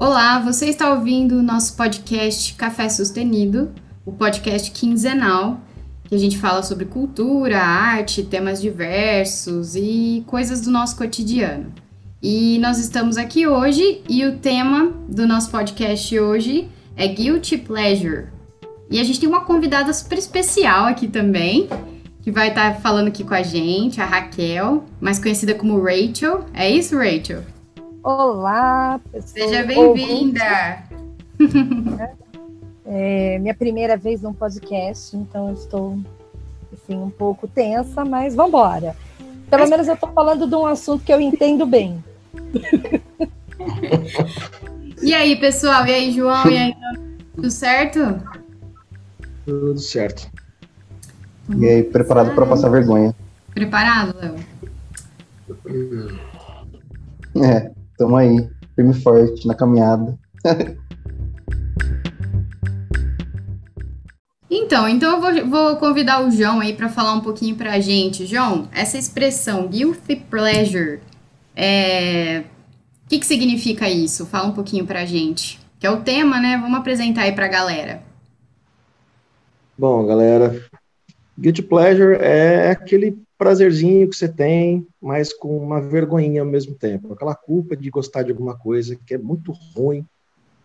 Olá, você está ouvindo o nosso podcast Café Sustenido, o podcast quinzenal que a gente fala sobre cultura, arte, temas diversos e coisas do nosso cotidiano. E nós estamos aqui hoje e o tema do nosso podcast hoje é Guilty Pleasure. E a gente tem uma convidada super especial aqui também, que vai estar falando aqui com a gente, a Raquel, mais conhecida como Rachel. É isso, Rachel? Olá, pessoal. Seja bem-vinda! É minha primeira vez num podcast, então eu estou assim, um pouco tensa, mas vamos embora. Pelo menos eu estou falando de um assunto que eu entendo bem. e aí, pessoal? E aí, João? E aí, tudo certo? Tudo certo. E aí, preparado para passar vergonha? Preparado, Léo? É. Estamos aí, firme e forte na caminhada. Então, então eu vou, vou, convidar o João aí para falar um pouquinho para a gente. João, essa expressão guilty pleasure, é... o que, que significa isso? Fala um pouquinho para a gente. Que é o tema, né? Vamos apresentar aí para a galera. Bom, galera, guilty pleasure é aquele prazerzinho que você tem, mas com uma vergonhinha ao mesmo tempo. Aquela culpa de gostar de alguma coisa que é muito ruim,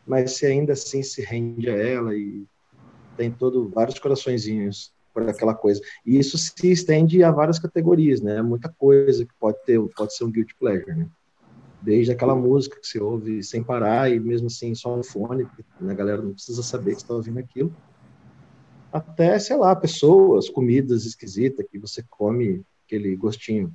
mas você ainda assim se rende a ela e tem todo vários coraçõezinhos por aquela coisa. E isso se estende a várias categorias, né? Muita coisa que pode ter, pode ser um guilty pleasure, né? Desde aquela música que você ouve sem parar e mesmo assim só no fone, né? a galera não precisa saber que está ouvindo aquilo até, sei lá, pessoas, comidas esquisitas que você come aquele gostinho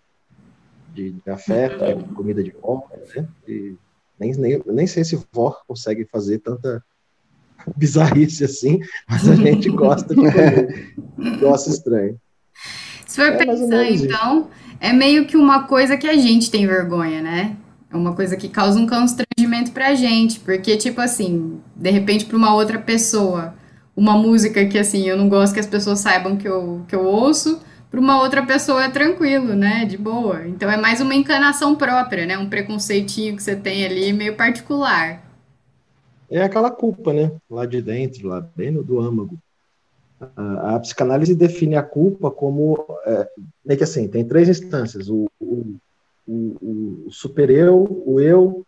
de, de afeto, é, comida de vó, né? E nem, nem, nem sei se vó consegue fazer tanta bizarrice assim, mas a gente gosta de comer. gosta estranho. Se for é pensar, então, é meio que uma coisa que a gente tem vergonha, né? É uma coisa que causa um constrangimento pra gente, porque, tipo assim, de repente, para uma outra pessoa, uma música que assim eu não gosto que as pessoas saibam que eu, que eu ouço, para uma outra pessoa é tranquilo, né? De boa. Então é mais uma encanação própria, né? Um preconceitinho que você tem ali meio particular. É aquela culpa, né? Lá de dentro, lá no do âmago. A, a psicanálise define a culpa como é, que assim, tem três instâncias: o, o, o, o super-eu, o eu,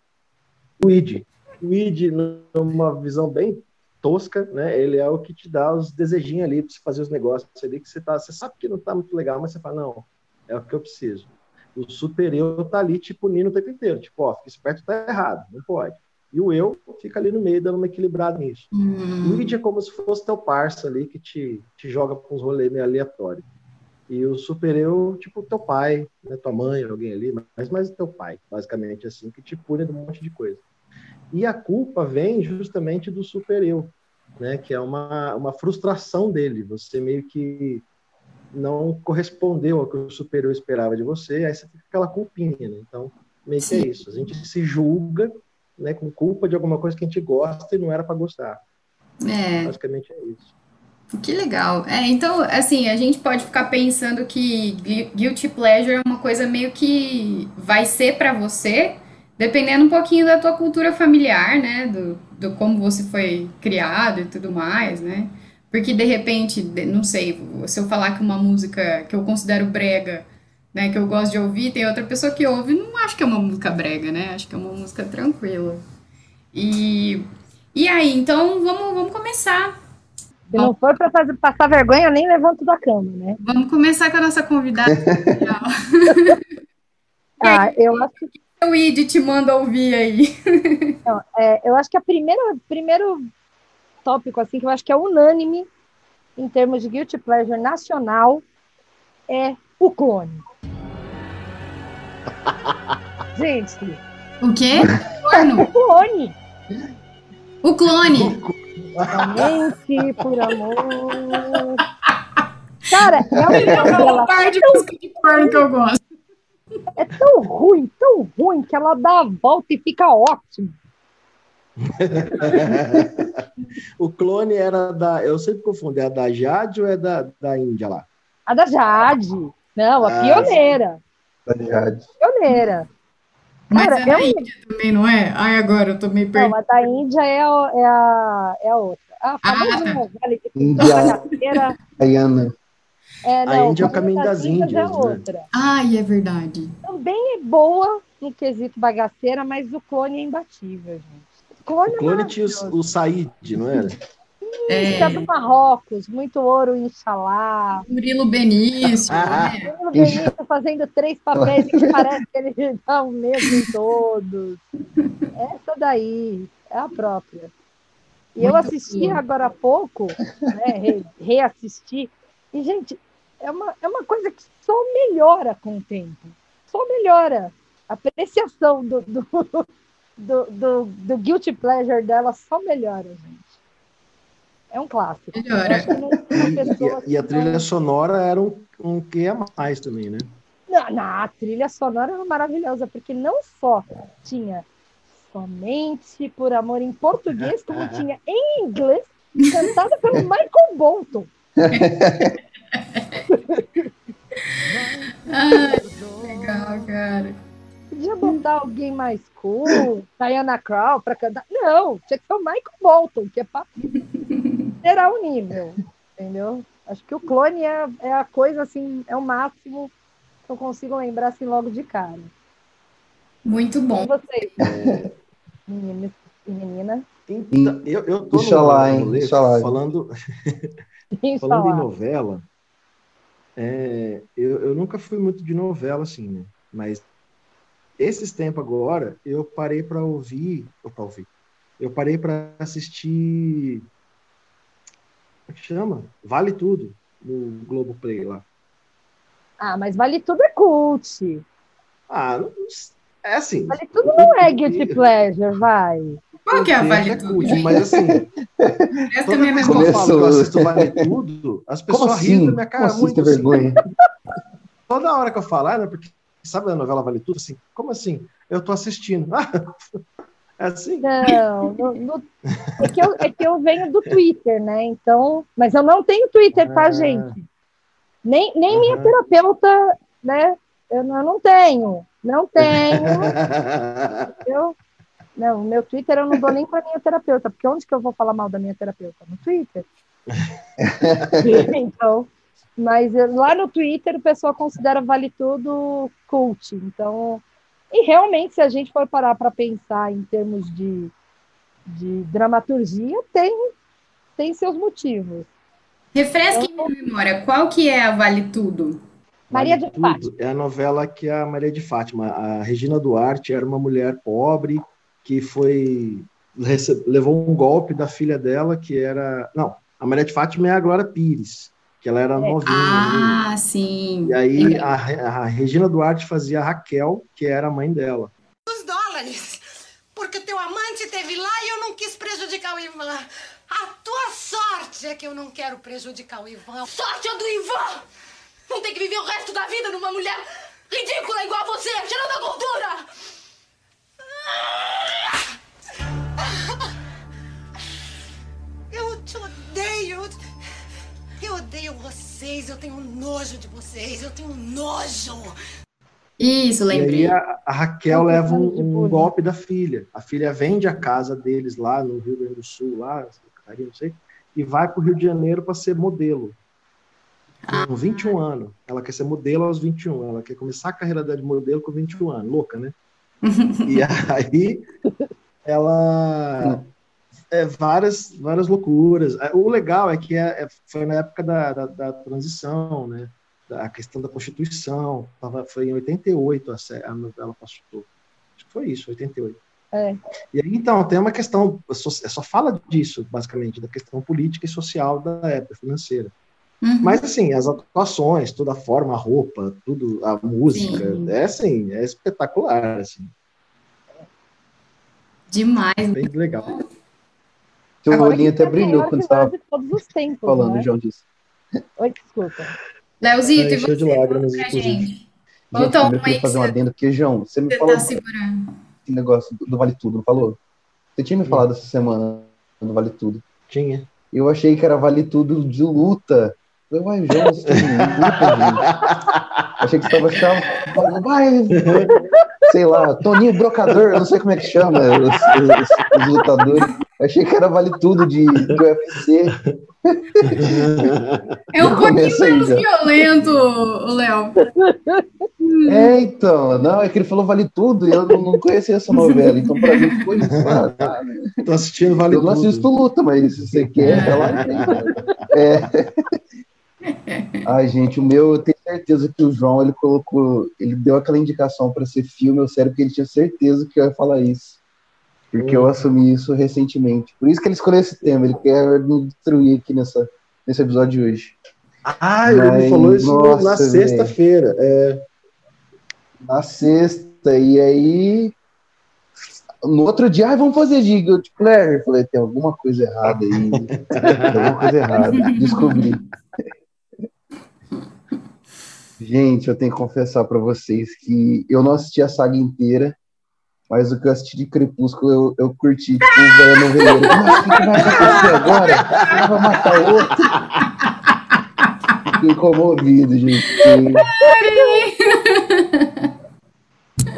o id. O id, numa visão bem tosca, né? Ele é o que te dá os desejinhos ali para você fazer os negócios ali que você tá, você sabe que não tá muito legal, mas você fala não, é o que eu preciso. O super eu tá ali te punindo o tempo inteiro, tipo, ó, fica esperto, tá errado, não pode. E o eu fica ali no meio dando uma equilibrada nisso. Uhum. O id é como se fosse teu parça ali que te, te joga para uns rolês meio aleatórios. E o super eu, tipo, teu pai, né, tua mãe, alguém ali, mas mais teu pai, basicamente assim, que te pune de um monte de coisa. E a culpa vem justamente do super-eu, né? que é uma, uma frustração dele. Você meio que não correspondeu ao que o super-eu esperava de você, aí você fica aquela culpinha. Né? Então, meio que é isso. A gente se julga né, com culpa de alguma coisa que a gente gosta e não era para gostar. É. Basicamente é isso. Que legal. É, então, assim, a gente pode ficar pensando que guilty pleasure é uma coisa meio que vai ser para você, dependendo um pouquinho da tua cultura familiar, né? Do, do como você foi criado e tudo mais, né? Porque de repente, não sei, se eu falar que uma música que eu considero brega, né, que eu gosto de ouvir, tem outra pessoa que ouve, não acho que é uma música brega, né? Acho que é uma música tranquila. E e aí, então vamos, vamos começar. Se não for para passar vergonha, nem levanto da cama, né? Vamos começar com a nossa convidada. ah, eu acho que o ID te manda ouvir aí? Não, é, eu acho que a primeira, primeiro tópico assim que eu acho que é unânime em termos de guilty pleasure nacional é o clone. Gente. O quê? O clone. O clone. Realmente, por amor. Cara, é uma parte de música de porno que eu gosto. É tão ruim, tão ruim, que ela dá a volta e fica ótimo. o clone era da. Eu sempre confundo, é da Jade ou é da, da Índia lá? A da Jade. Não, a ah, pioneira. Da Jade. Pioneira. Mas Cara, é da é um- Índia também, não é? Ai, agora eu tô meio Não, perdida. a da Índia é a, é a, é a outra. A famosa tá. novela de Índia. bagaceira. É, A não, Índia é o Caminho das Índias, é né? outra. Ai, é verdade. Também é boa no quesito bagaceira, mas o clone é imbatível, gente. O clone, O clone é tinha o, o Said, não era? É, Isso é do Marrocos, muito ouro, inxalá. Murilo Benício, né? O Benito fazendo três papéis que parece que ele dá o mesmo em todos. Essa daí é a própria. E eu assisti agora há pouco, né, re- reassisti, e, gente, é uma, é uma coisa que só melhora com o tempo. Só melhora. A apreciação do, do, do, do, do guilty pleasure dela só melhora, gente. É um clássico. Melhora. E, e a trilha sonora era um, um que a mais também, né? Não, não, a trilha sonora era maravilhosa, porque não só tinha somente por amor em português, como tinha em inglês, cantada pelo Michael Bolton. Ai, que legal, cara. Podia botar alguém mais cool, Diana Crow, para cantar. Não, tinha que ser o Michael Bolton, que é para zerar o nível, entendeu? Acho que o clone é, é a coisa assim, é o máximo que eu consigo lembrar assim logo de cara. Muito E bom. vocês, meninos e meninas? Então, eu, eu tô Inxalá, no hein? Inxalá. falando, falando em novela. É, eu, eu nunca fui muito de novela, assim, né? Mas esses tempos agora, eu parei para ouvir, ou para ouvir, eu parei para assistir, como é que chama? Vale Tudo, no Globoplay lá. Ah, mas Vale Tudo é cult. Ah, não- é assim. Vale Tudo não é guilty pleasure, vai. Qual que é a Vale Tudo? cult, Mas assim, Essa toda também é vez minha que eu falo que eu assisto Vale Tudo, as Como pessoas riem assim? da minha Como cara assim, muito tem assim. vergonha? Toda hora que eu falar, né? Porque sabe a novela Vale Tudo? Assim, como assim? Eu tô assistindo. é assim? Não, no- no- é, que eu, é que eu venho do Twitter, né? Então, mas eu não tenho Twitter, tá, Ah. gente? Nem, nem minha Aham. terapeuta, né? Eu não, eu não tenho. Não tenho. Eu, não, o meu Twitter eu não dou nem para minha terapeuta, porque onde que eu vou falar mal da minha terapeuta? No Twitter. então, mas eu- lá no Twitter o pessoal considera Vale Tudo cult. Então, e realmente, se a gente for parar para pensar em termos de, de dramaturgia, tem, tem seus motivos. Refresque minha memória. Qual que é a Vale Tudo? Maria Vale de Fátima. É a novela que a Maria de Fátima, a Regina Duarte, era uma mulher pobre que foi levou um golpe da filha dela, que era. Não, a Maria de Fátima é a Glória Pires, que ela era novinha. né? Ah, sim. E aí a, a Regina Duarte fazia a Raquel, que era a mãe dela. os dólares. Porque teu amante teve lá e eu não quis prejudicar o Ivan. A tua sorte é que eu não quero prejudicar o Ivan. Sorte é do Ivan! Não tem que viver o resto da vida numa mulher ridícula igual você, tirando a gordura! Eu te odeio. Eu odeio vocês. Eu tenho nojo de vocês. Eu tenho nojo. Isso, E lembrei. aí a, a Raquel leva um, um golpe da filha. A filha vende a casa deles lá no Rio Grande do Sul, lá, não sei, e vai para o Rio de Janeiro para ser modelo. Com 21 anos. Ela quer ser modelo aos 21. Ela quer começar a carreira dela de modelo com 21 anos. Louca, né? E aí ela é, várias várias loucuras. O legal é que é, é- foi na época da, da, da transição, né? A questão da Constituição. Tava, foi em 88 a, a novela passou. Acho que foi isso, 88. É. E aí, então, tem uma questão, só, só fala disso, basicamente, da questão política e social da época, financeira. Uhum. Mas, assim, as atuações, toda a forma, a roupa, tudo, a música, Sim. é assim, é espetacular, assim, Demais. bem legal. Seu Agora olhinho até é o brilhou quando estava tempos, falando, né? João disse. Oi, desculpa. Leozito, Tá e cheio de você? lágrimas, inclusive. gente. Gente, eu queria fazer um você, adendo, porque, João, você me você falou tá segurando. esse negócio do, do Vale Tudo, não falou? Você tinha me falado essa semana do Vale Tudo. Tinha. Eu achei que era Vale Tudo de luta. Eu gente. Achei que você estava vai, sei lá, Toninho Brocador, eu não sei como é que chama os, os- os lutadores. Achei que era vale tudo de, de UFC. É um pouquinho menos violento, Léo. É, então, não, é que ele falou vale tudo e eu não, não conhecia essa novela, então pra mim foi isso. Ah, tá, né? Tô assistindo Vale eu não Tudo. assisto luta, mas se você quer, vai lá e. É. Ai, gente, o meu, eu tenho certeza que o João, ele colocou, ele deu aquela indicação para ser filme ou série, porque ele tinha certeza que eu ia falar isso. Porque eu assumi isso recentemente. Por isso que ele escolheu esse tema, ele quer me destruir aqui nessa, nesse episódio de hoje. Ah, ele Mas, me falou isso no- na nossa, sexta-feira. É, Na sexta, e aí. No outro dia, ah, vamos fazer de Guilty Pleasure. Eu falei, tem alguma coisa errada aí. tem alguma coisa errada. Descobri. Gente, eu tenho que confessar pra vocês que eu não assisti a saga inteira, mas o que eu assisti de Crepúsculo eu, eu curti, tipo, o velho noveleiro. Mas o que, que vai acontecer agora? Ele vai matar o outro? Fiquei comovido, gente.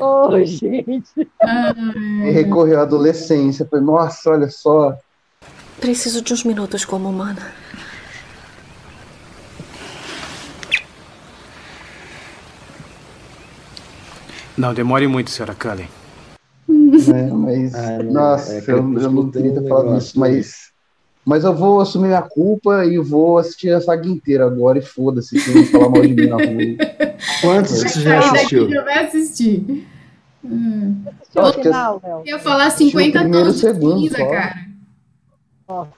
Ô, gente. E recorreu à adolescência. Falei, nossa, olha só. Preciso de uns minutos como humana. Não demore muito, senhora Cullen. né? Mas, Ah, não, nossa, é, eu, eu não queria ter falado isso, mas, mas eu vou assumir minha culpa e vou assistir a saga inteira agora e foda-se, quem vai falar mal de mim na rua. Quantos que você já assistiu? daqui já vai assistir. Hum. Eu acho que final, Léo? Eu ia falar 50 primeiro tons de cinza, só. cara. Nossa.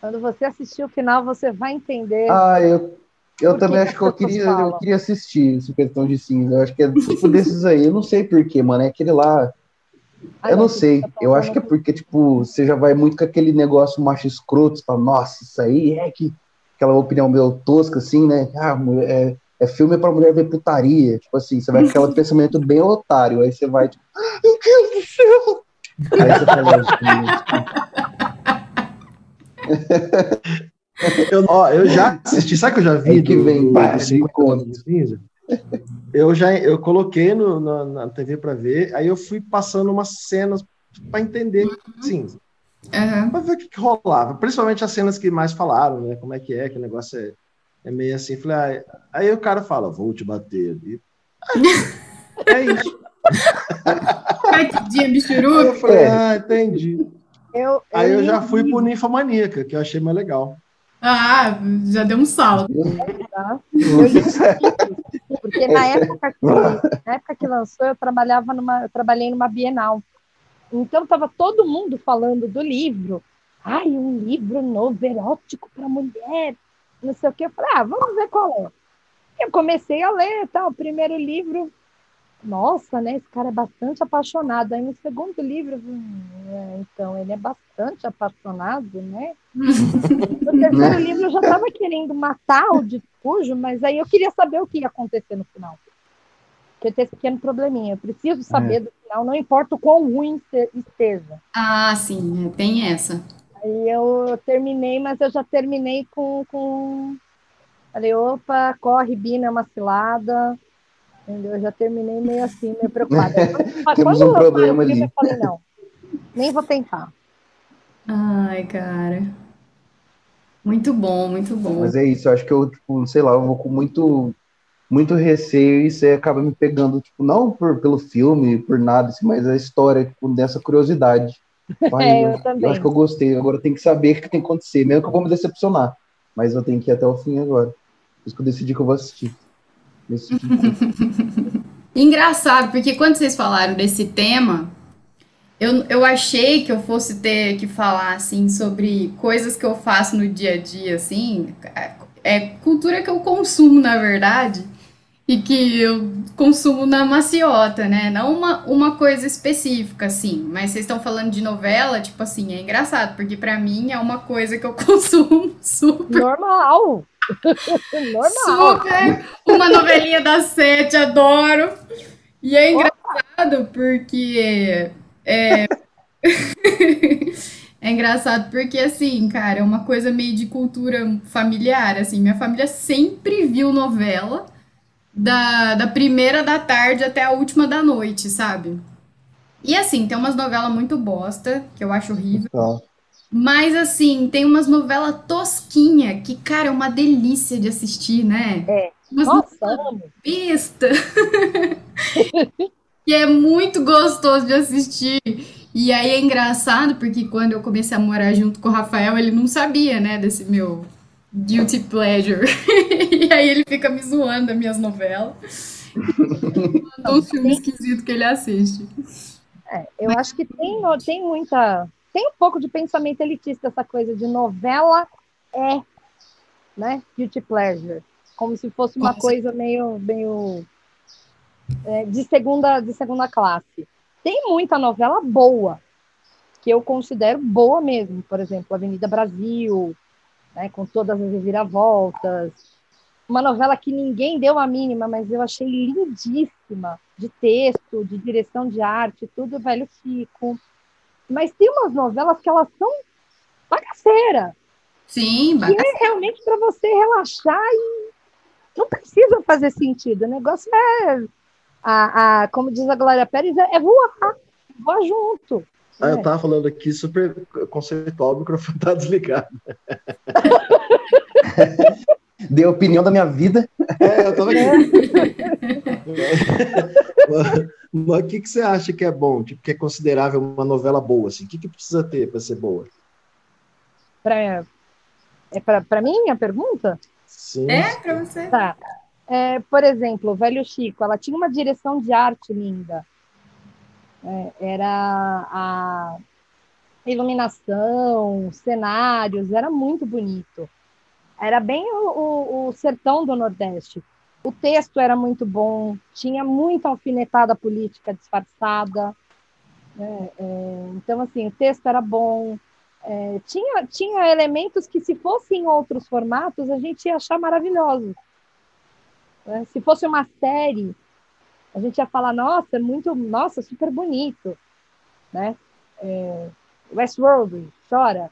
Quando você assistir o final, você vai entender. Ah, eu, eu também que acho que eu queria, eu queria assistir questão de cinza. Eu acho que é tipo desses aí, eu não sei porquê, mano. É aquele lá. Eu não sei. tá Eu acho que é porque, tipo, você já vai muito com aquele negócio macho escroto, você fala, nossa, isso aí é que. Aquela opinião meio tosca, assim, né? Ah, é, é filme pra mulher ver putaria. Tipo assim, você vai com aquele pensamento bem otário. Aí você vai, tipo, ah, meu Deus do céu! Aí você fala, Eu, ó, eu já assisti, sabe que eu já vi Aí que do, vem, do, vai, do me 50 conta. Tons de Cinza? Eu já eu coloquei no, na, na TV para ver, aí eu fui passando umas cenas para entender, sim, Aham. para ver o que, que rolava, principalmente as cenas que mais falaram, né? Como é que é, que o negócio é, é meio assim. Falei, ah, aí o cara fala, vou te bater. E, é isso. Batidinha, Aí bichuru. eu falei, É. ah, entendi. Eu, Aí eu já fui pro Ninfomaníaca, que eu achei mais legal. Ah, já deu um salto. tá? Eu porque na época, que, na época que lançou, eu trabalhava numa, eu trabalhei numa Bienal. Então estava todo mundo falando do livro. Ai, um livro novo, erótico para mulher, não sei o que. Eu falei, ah, vamos ver qual é. Eu comecei a ler, tá? O primeiro livro, nossa, né? Esse cara é bastante apaixonado. Aí no segundo livro, hum, é, então ele é bastante apaixonado, né? No terceiro livro eu já estava querendo matar o discurso, mas aí eu queria saber o que ia acontecer no final. Porque tem esse pequeno probleminha. Eu preciso saber do final, não importa o quão ruim este- esteja. Ah, sim, é, tem essa. Aí eu terminei, mas eu já terminei com. com... Falei, opa, corre, Bina, é uma cilada. Entendeu? Eu já terminei meio assim, meio preocupada. Mas Temos quando um eu problema filme, ali. Eu falei, não, nem vou tentar. Ai, cara. Muito bom, muito bom. Mas é isso, eu acho que eu, tipo, sei lá, eu vou com muito, muito receio e você acaba me pegando, tipo, não por, pelo filme, por nada, assim, mas a história, tipo, dessa curiosidade. Ai, É, eu eu, também. acho que eu gostei, agora eu tenho que saber o que tem que acontecer, mesmo que eu vou me decepcionar. Mas eu tenho que ir até o fim agora. Por isso que eu decidi que eu vou assistir. Engraçado, porque quando vocês falaram desse tema, eu, eu achei que eu fosse ter que falar, assim, sobre coisas que eu faço no dia a dia, assim, é, é cultura que eu consumo, na verdade, e que eu consumo na maciota, né? Não uma, uma coisa específica, assim, mas vocês estão falando de novela, tipo assim, é engraçado, porque pra mim é uma coisa que eu consumo super Normal. Normal. Super! Uma novelinha das sete, adoro! E é engraçado porque. É... é engraçado porque, assim, cara, é uma coisa meio de cultura familiar, assim. Minha família sempre viu novela da, da primeira da tarde até a última da noite, sabe? E assim, tem umas novelas muito bosta, que eu acho horrível. Então, Mas assim, tem umas novelas tosquinha, que, cara, é uma delícia de assistir, né? É. Umas Nossa, besta. E é muito gostoso de assistir. E aí é engraçado, porque quando eu comecei a morar junto com o Rafael, ele não sabia, né, desse meu guilty pleasure. E aí ele fica me zoando das minhas novelas. Manda uns filmes esquisitos que ele assiste. É, eu acho que tem, tem muita. Tem um pouco de pensamento elitista, essa coisa de novela é, né? Guilty pleasure. Como se fosse uma Nossa. coisa meio, meio é, de, segunda, de segunda classe. Tem muita novela boa, que eu considero boa mesmo. Por exemplo, Avenida Brasil, né, com todas as reviravoltas. Uma novela que ninguém deu a mínima, mas eu achei lindíssima, de texto, de direção de arte, tudo velho Chico. Mas tem umas novelas que elas são bagaceira, Sim, que é realmente para você relaxar e não precisa fazer sentido. O negócio é, a, a, como diz a Glória Pérez, é, é voar, voar junto. Ah, eu né? tava falando aqui super conceitual, o microfone tá desligado. dei a opinião da minha vida. É, eu tava aqui. Mas o que, que você acha que é bom? Tipo, que é considerável uma novela boa? Assim? O que, que precisa ter para ser boa? Pra, é para mim a pergunta? Sim. É, pra você. Tá. É, por exemplo, o Velho Chico, ela tinha uma direção de arte linda. É, era a iluminação, cenários, era muito bonito. Era bem o, o- o sertão do Nordeste. O texto era muito bom, tinha muita alfinetada política disfarçada. né? É, então, assim, o texto era bom. É, tinha, tinha elementos que, se fossem em outros formatos, a gente ia achar maravilhosos. Né? Se fosse uma série, a gente ia falar, nossa, é muito, nossa, super bonito, né? É, Westworld, chora,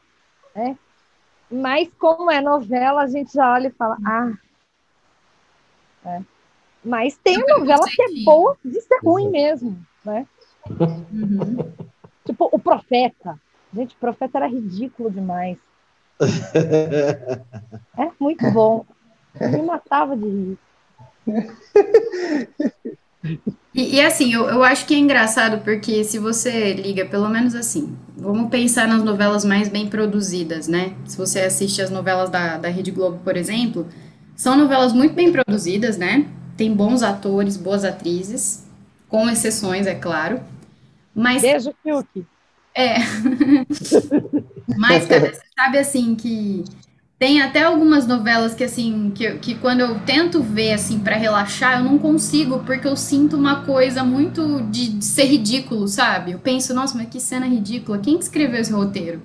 né? Mas como é novela, a gente já olha e fala, ah, é. Mas tem novela que é boa de ser ruim mesmo, né? Uhum. Tipo, o Profeta. Gente, o Profeta era ridículo demais. É muito bom. Eu me matava de rir. E, e, assim, eu, eu acho que é engraçado porque se você liga, pelo menos assim, vamos pensar nas novelas mais bem produzidas, né? Se você assiste as novelas da, da Rede Globo, por exemplo, são novelas muito bem produzidas, né? Tem bons atores, boas atrizes, com exceções, é claro. Mas Beijo, Fiuk. é. Mas, cara, você sabe assim que tem até algumas novelas que assim, que, que quando eu tento ver assim para relaxar, eu não consigo, porque eu sinto uma coisa muito de, de ser ridículo, sabe? Eu penso, nossa, mas que cena ridícula, quem que escreveu esse roteiro?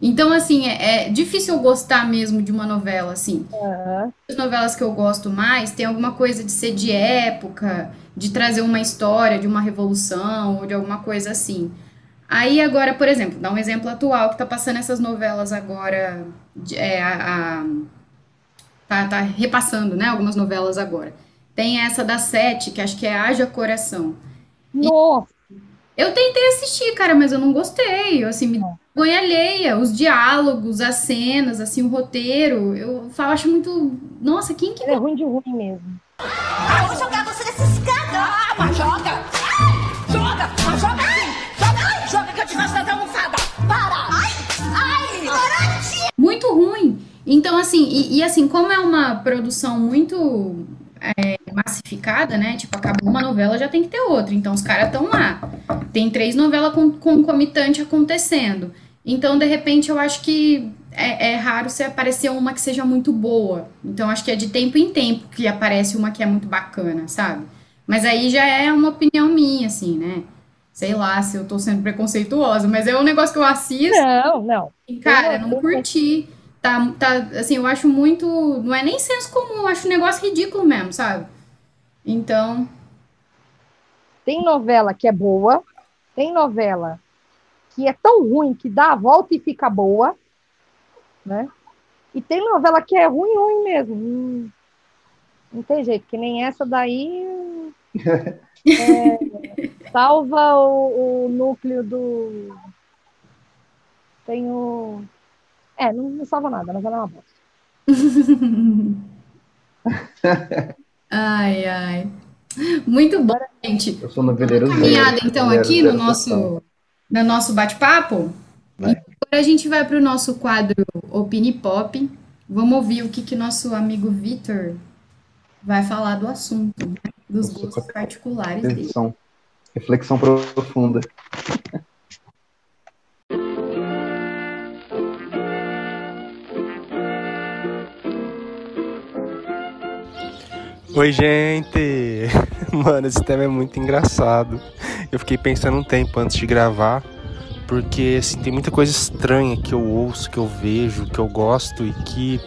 Então, assim, é, é difícil eu gostar mesmo de uma novela, assim. Aham. As novelas que eu gosto mais tem alguma coisa de ser de época, de trazer uma história de uma revolução ou de alguma coisa assim. Aí agora, por exemplo, dá um exemplo atual que tá passando essas novelas agora, é, a, a- tá, tá repassando, né, algumas novelas agora. Tem essa da Sete, que acho que é Haja Coração. Nossa, Eu tentei assistir, cara, mas eu não gostei. Eu, assim, me vergonha alheia. Os diálogos, as cenas, assim, o roteiro. Eu falo, acho muito. Nossa, quem que é ruim de ruim mesmo. Eu vou jogar você nessa escada! Ah, mas joga! Ai, joga! Mas! Joga! Muito ruim. Então, assim, e, e, assim, como é uma produção muito é, massificada, né? Tipo, acabou uma novela, já tem que ter outra. Então, os caras estão lá. Tem três novelas con concomitantes acontecendo. Então, de repente, eu acho que é, é raro se aparecer uma que seja muito boa. Então, acho que é de tempo em tempo que aparece uma que é muito bacana, sabe? Mas aí já é uma opinião minha, assim, né? Sei lá se eu tô sendo preconceituosa, mas é um negócio que eu assisto. Não, não. E, Cara, não curti. Tá, tá, assim, eu acho muito. Não é nem senso comum, eu acho um negócio ridículo mesmo, sabe? Então. Tem novela que é boa, tem novela que é tão ruim que dá a volta e fica boa, né? E tem novela que é ruim, ruim mesmo. Hum, Não tem jeito, que nem essa daí é, salva o, o núcleo do. Tem o. É, não, não salva nada, mas ela é uma bosta. Ai, ai. Muito bom, gente. Eu sou noveleiro zero. Caminhada, então, Noveleiro aqui no nosso, no nosso bate-papo. Vai. Agora a gente vai para o nosso quadro Opini Pop. Vamos ouvir o que que nosso amigo Vitor vai falar do assunto, né? Dos Nossa, gostos particulares dele. Reflexão. Reflexão profunda. Oi, gente! Mano, esse tema é muito engraçado. Eu fiquei pensando um tempo antes de gravar, porque assim, tem muita coisa estranha que eu ouço, que eu vejo, que eu gosto e que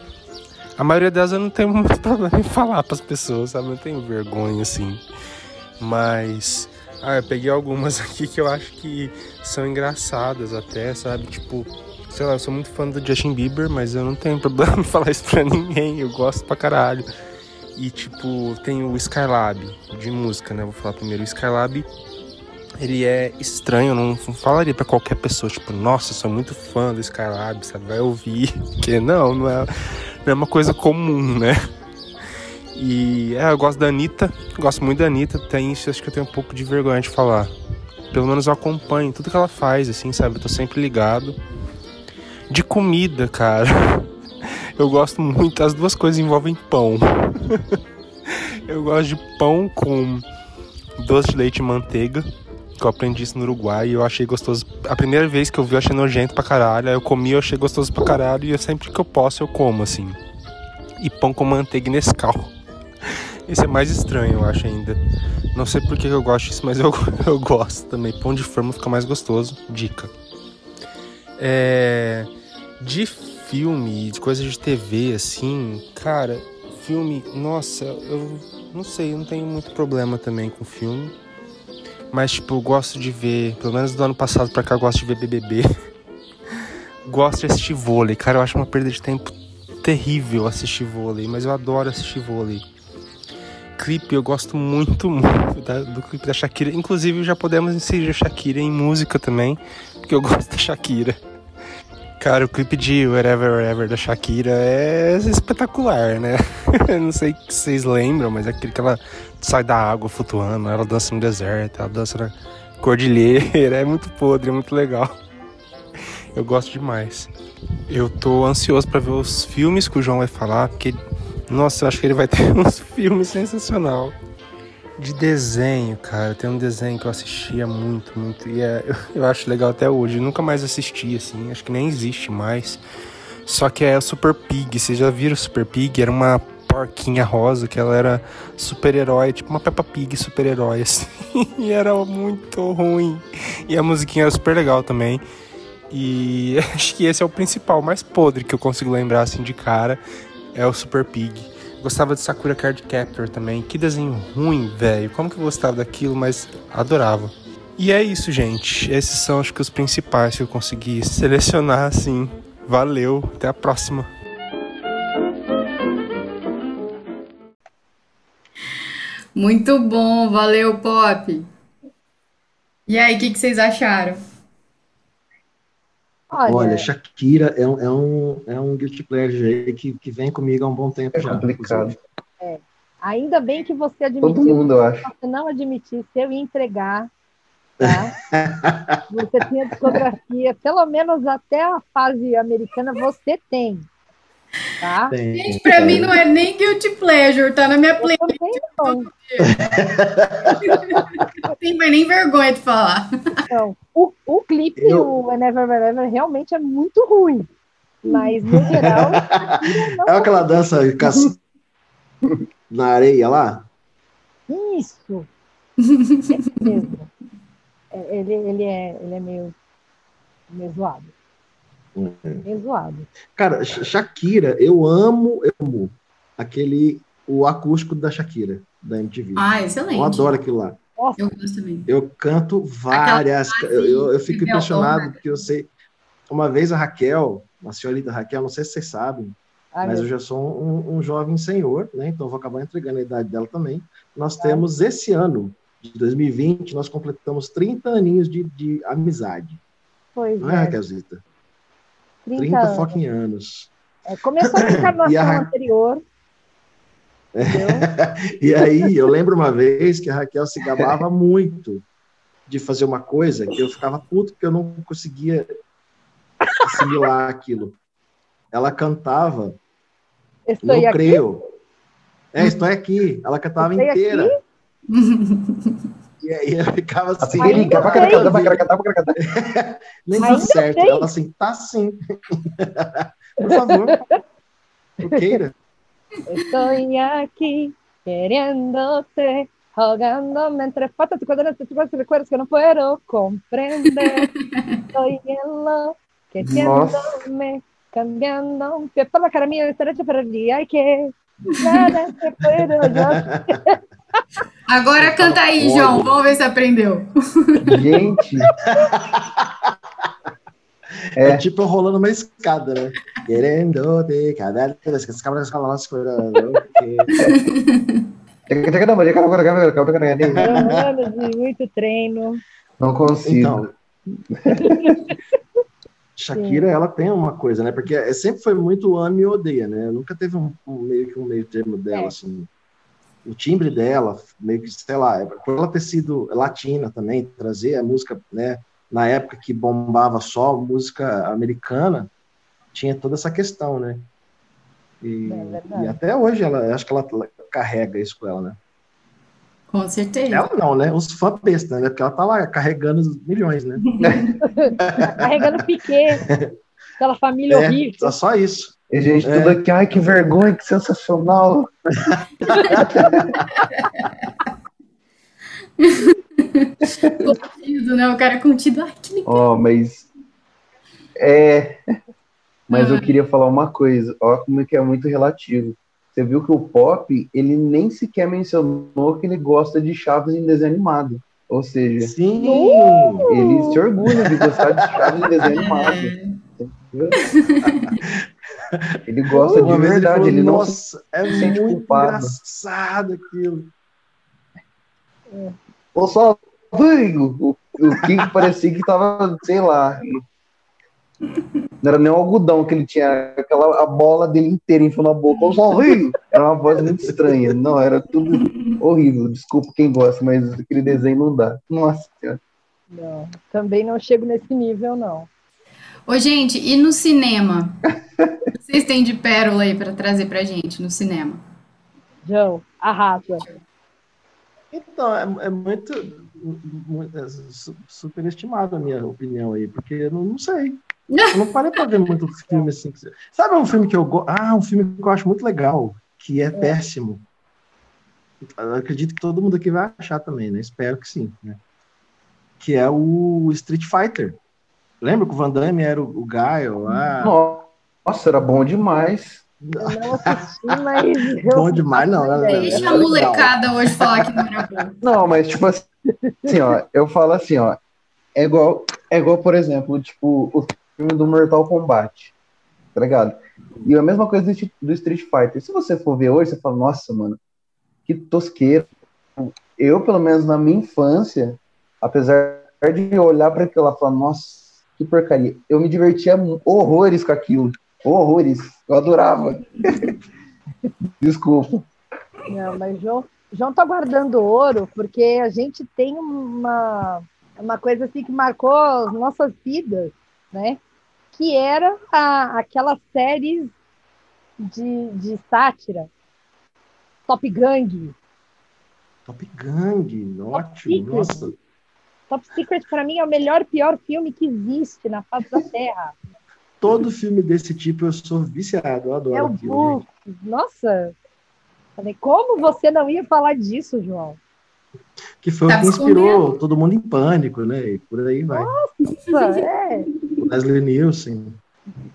a maioria delas eu não tenho muito problema em falar pras pessoas, sabe? Eu não tenho vergonha assim. Mas ah, eu peguei algumas aqui que eu acho que são engraçadas até, sabe? Tipo, sei lá, eu sou muito fã do Justin Bieber, mas eu não tenho problema em falar isso pra ninguém, eu gosto pra caralho. E tipo, tem o Skylab de música, né? Vou falar primeiro. O Skylab, ele é estranho, eu não falaria pra qualquer pessoa, tipo, nossa, sou muito fã do Skylab, sabe? Vai ouvir. Porque não, não é, não é uma coisa comum, né? E é, eu gosto da Anitta, gosto muito da Anitta, tem isso, acho que eu tenho um pouco de vergonha de falar. Pelo menos eu acompanho tudo que ela faz, assim, sabe? Eu tô sempre ligado. De comida, cara. Eu gosto muito, as duas coisas envolvem pão. eu gosto de pão com doce de leite e manteiga, que eu aprendi isso no Uruguai e eu achei gostoso. A primeira vez que eu vi, eu achei nojento pra caralho. Aí eu comi, eu achei gostoso pra caralho e eu, sempre que eu posso eu como, assim. E pão com manteiga e Nescau. Esse é mais estranho, eu acho ainda. Não sei por que eu gosto disso, mas eu, eu gosto também. Pão de forma fica mais gostoso. Dica. É... De filme, de coisa de TV, assim, cara, filme, nossa, eu não sei, eu não tenho muito problema também com filme. Mas, tipo, eu gosto de ver, pelo menos do ano passado pra cá, eu gosto de ver BBB. gosto de assistir vôlei, cara, eu acho uma perda de tempo terrível assistir vôlei, mas eu adoro assistir vôlei. Clipe, eu gosto muito, muito da- do clipe da Shakira. Inclusive, já podemos inserir a Shakira em música também, porque eu gosto da Shakira. Cara, o clipe de Wherever, Wherever da Shakira é espetacular, né? Não sei se vocês lembram, mas é aquele que ela sai da água flutuando, ela dança no deserto, ela dança na cordilheira, é muito podre, é muito legal. Eu gosto demais. Eu tô ansioso pra ver os filmes que o João vai falar, porque, nossa, eu acho que ele vai ter uns filmes sensacional. De desenho, cara, tem um desenho que eu assistia muito, muito, e é, eu, acho legal até hoje. Eu nunca mais assisti, assim, acho que nem existe mais. Só que é o Super Pig. Vocês já viram o Super Pig? Era uma porquinha rosa que ela era super-herói, tipo uma Peppa Pig super-herói, assim. E era muito ruim. E a musiquinha era super legal também. E acho que esse é o principal, mais podre que eu consigo lembrar assim de cara. É o Super Pig. Gostava de Sakura Card Captor também. Que desenho ruim, velho. Como que eu gostava daquilo, mas adorava. E é isso, gente. Esses são acho que os principais que eu consegui selecionar assim. Valeu, até a próxima. Muito bom, valeu, Pop. E aí, o que que vocês acharam? Olha, Olha, Shakira é um, é um, é um guilty pleasure aí que, que vem comigo há um bom tempo É já. complicado. inclusive. ainda bem que você Todo admitiu. mundo, eu acho. Se você não admitisse, eu ia entregar. Tá? Você tinha discografia, pelo menos até a fase americana você tem. Tá? Tem, Gente, pra mim não é nem guilty pleasure, tá na minha Eu playlist. não. Não tem mais nem vergonha de falar. não. O, o clipe, Eu- o Never Ever Ever, realmente é muito ruim. Mas, no geral, É aquela dança caç- na areia lá? Isso. Esse mesmo. É, Ele, ele, é, ele é meio, meio zoado. Meio zoado. Cara, Sh- Shakira, eu amo, eu amo aquele, o acústico da Shakira, da MTV. Ah, excelente. eu adoro aquilo lá. Nossa, Eu gosto também. Eu canto várias. Eu, eu, eu fico impressionado porque eu sei. Uma vez a Raquel, a senhorita Raquel, não sei se vocês sabem, Ai, mas meu eu já sou um, um jovem senhor, né? Então vou acabar entregando a idade dela também. Nós Tá. temos esse ano, de 2020, nós completamos 30 aninhos de, de amizade. Pois Não é, é, Raquelzita? 30, 30 anos. fucking anos. É, começou a encarnação a- anterior. E aí, eu lembro uma vez que a Raquel se gabava muito de fazer uma coisa que eu ficava puto porque eu não conseguia assimilar aquilo. Ela cantava, Estou não aqui. creio. É, estou aqui. Ela cantava Estou inteira. aqui. E aí eu ficava assim, nem tudo certo. Ela assim, tá sim. Por favor. Não queira. Estoy aquí queriéndote, ahogándome entre fotos y cuadernos de tus recuerdos que no puedo comprender. Estoy enloqueciéndome, cambiando un pie por la cara mía, esta noche perdí, ay que nada te puedo yo. Agora canta aí. João. Vamos ver se aprendeu. Gente. É. É, tipo eu rolando uma escada, né? Querendo te cada vez que as câmeras falam as coisas. Anos de muito treino. não consigo. Então, Shakira, ela tem uma coisa, né? Porque é- sempre foi muito ame e odeia, né? Nunca teve um, um meio que um meio termo dela, É. assim. O timbre dela, meio que, sei lá, por ela ter sido latina também, trazer a música, né? Na época que bombava só música americana, tinha toda essa questão, né? E, É e até hoje ela, acho que ela carrega isso com ela, né? Com certeza. Ela não, né? Os fãs besta, né? Porque ela tá lá carregando os milhões, né? Carregando piquet, aquela família É, horrível. só- só isso. E, gente, É. tudo aqui, ai, que vergonha, que sensacional. Contido, né? O cara contido. Ai, que legal. Ó, mas. É. Mas Ah. eu queria falar uma coisa. Ó, como é que é muito relativo. Você viu que o Pop, ele nem sequer mencionou que ele gosta de Chaves em desenho animado. Ou seja, Sim! ele se orgulha de gostar de Chaves em desenho animado. entendeu? Ele gosta Uma de verdade, falou, ele não se Nossa, é sente muito culpado. engraçado aquilo. Ô, só Vigo! O, o King parecia que tava, sei lá. Não era nem um algodão que ele tinha, aquela a bola dele inteira enfiou na boca. Ô, só Vigo! Era uma voz muito estranha. Não, era tudo horrível. Desculpa quem gosta, mas aquele desenho não dá. Nossa Senhora. Não, também não chego nesse nível, não. Ô, gente, e no cinema? Vocês têm de pérola aí pra trazer pra gente no cinema? João, arrasa. Então, é, é muito, muito é su- superestimado a minha opinião aí, porque eu não, não sei. Eu não parei pra ver muito filme assim. Sabe um filme que eu gosto? Ah, um filme que eu acho muito legal, que é péssimo. Eu acredito que todo mundo aqui vai achar também, né? Espero que sim, né? Que é o Street Fighter. Lembra que o Van Damme era o, o Gaio lá? Nossa, era bom demais. Eu não assisti, mas. eu Bom demais, não. ideia. Deixa a molecada hoje falar que não era bom. Não, mas tipo assim, assim, ó, eu falo assim, ó, é igual, é igual, por exemplo, tipo, o filme do Mortal Kombat, tá ligado? E a mesma coisa do, do Street Fighter. Se você for ver hoje, você fala, nossa, mano, que tosqueiro. Eu, pelo menos na minha infância, apesar de olhar para aquilo lá e falar, nossa, que porcaria, eu me divertia horrores com aquilo. Horrores. Eu adorava. Desculpa. Não, mas João, João tá guardando ouro porque a gente tem uma, uma coisa assim que marcou as nossas vidas, né? Que era a, aquela série de, de sátira, Top Gang. Top Gang, ótimo. Nossa, Top Secret, para mim, é o melhor, pior filme que existe na face da Terra. Todo filme desse tipo eu sou viciado, eu adoro É o aquilo. Nossa! Falei, como você não ia falar disso, João? Que foi Tá o que inspirou escondendo. todo mundo em pânico, né? E por aí vai. Nossa, é. Leslie Nielsen.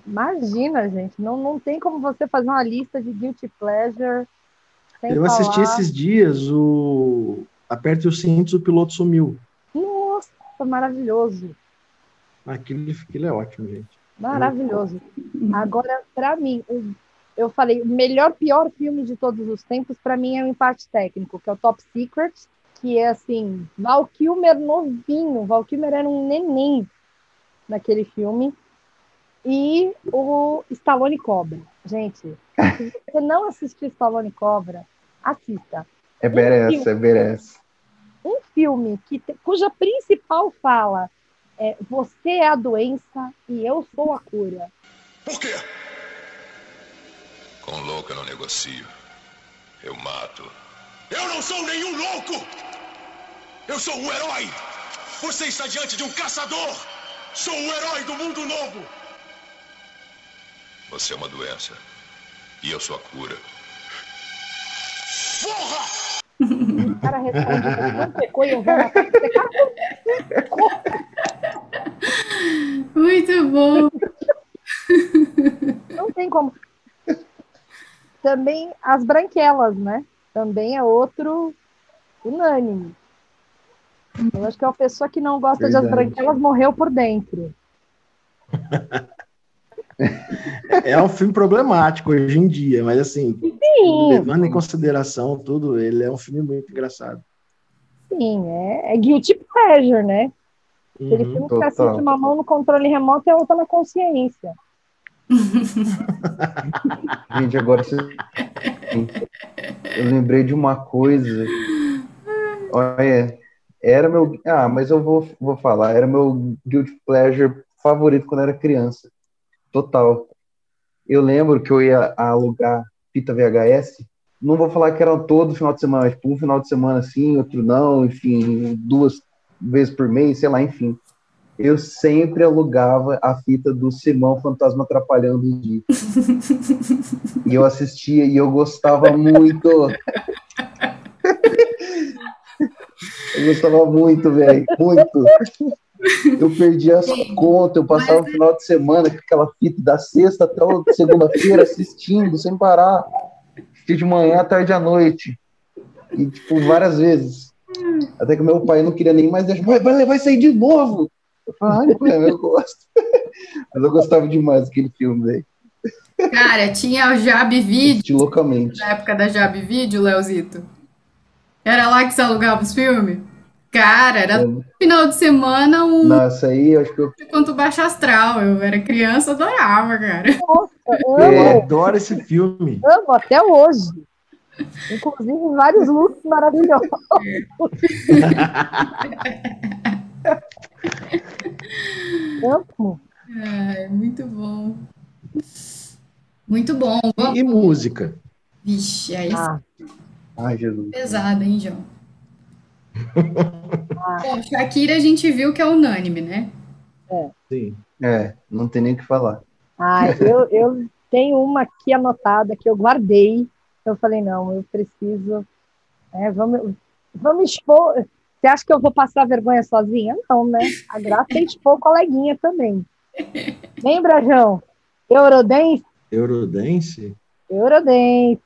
Imagina, gente. Não, não tem como você fazer uma lista de guilty pleasure. Sem Eu assisti falar. esses dias o Aperte os cintos, o piloto sumiu. Nossa, maravilhoso. Aquilo, aquilo é ótimo, gente. Maravilhoso. Agora, para mim, eu falei, o melhor, pior filme de todos os tempos, para mim, é o empate técnico, que é o Top Secret, que é assim, Val Kilmer novinho, Val Kilmer era um neném naquele filme, e o Stallone Cobra. Gente, se você não assistiu Stallone Cobra, assista. É merece, é merece. Um filme que, cuja principal fala é você é a doença e eu sou a cura. Por quê? Com louco eu não negocio. Eu mato. Eu não sou nenhum louco! Eu sou um herói! Você está diante de um caçador! Sou o herói do mundo novo! Você é uma doença. E eu sou a cura. Porra! O cara responde, não pecou e eu vou matar Muito bom. Não tem como. Também as branquelas, né? Também é outro unânime. Eu acho que é uma pessoa que não gosta de as Verdade. branquelas morreu por dentro. É um filme problemático hoje em dia, mas assim, Sim, levando em consideração tudo, ele é um filme muito engraçado. sim, é, é guilty pleasure, né? Uhum. filme que você total. assiste uma mão no controle remoto e a outra na consciência. Gente, agora você... Eu lembrei de uma coisa. Olha, era meu. Ah, mas eu vou, vou falar. Era meu guilty pleasure favorito quando era criança. Total. Eu lembro que eu ia alugar fita VHS. Não vou falar que era todo final de semana, mas tipo, um final de semana sim, outro não, enfim, duas vezes por mês, sei lá, enfim. Eu sempre alugava a fita do Simão Fantasma Atrapalhando o Dia. E eu assistia e eu gostava muito. Eu gostava muito, velho. Muito. Eu perdi as contas, eu passava o final de semana com aquela fita da sexta até segunda-feira assistindo, sem parar. De manhã, à tarde à noite. E, tipo, várias vezes. Até que meu pai não queria nem mais deixar. Vai, vai, vai sair de novo. Eu falei, ai, pai, eu gosto. Mas eu gostava demais daquele filme, velho. Cara, tinha o Jab Video, loucamente. na época da Jab Video, Leozito. Era lá que você alugava os filmes? Cara, era todo final de semana um Nossa, aí eu acho que eu quanto baixo astral. Eu era criança, adorava, cara. Nossa, amo, Eu É. adoro esse filme. amo até hoje. Inclusive, vários looks maravilhosos. É, muito bom. Muito bom. E, e música? Vixe, aí Ah, Ai, Jesus. pesado, hein, João? Bom, Shakira a gente viu que é unânime, né? Sim. É, não tem nem o que falar. ah, eu, eu tenho uma aqui anotada que eu guardei. Eu falei, não, eu preciso. é, vamos, vamos expor. Você acha que eu vou passar vergonha sozinha? Não, né? A graça é expor o coleguinha também. Lembra, João? Eurodance? Eurodance? Eurodance.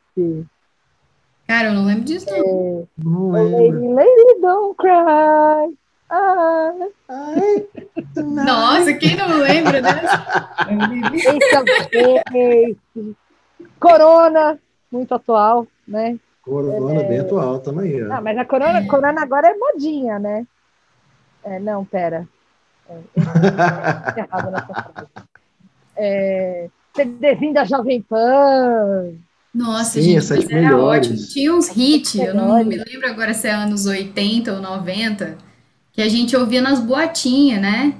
Cara, eu não lembro disso, não. Não Lady, lembro. lady, don't cry. Ah, Nossa, quem não lembra dessa? esse é o Face. Corona, muito atual, né? Corona bem atual também. ó. Ah, mas a Corona, Corona agora é modinha, né? É, não, pera. É, errado nessa frase. É, CDzinho da Jovem Pan. Nossa, Sim, gente, sete mas era melhores. ótimo. Tinha uns hits, eu não me lembro agora se é anos 80 ou 90, que a gente ouvia nas boatinhas, né?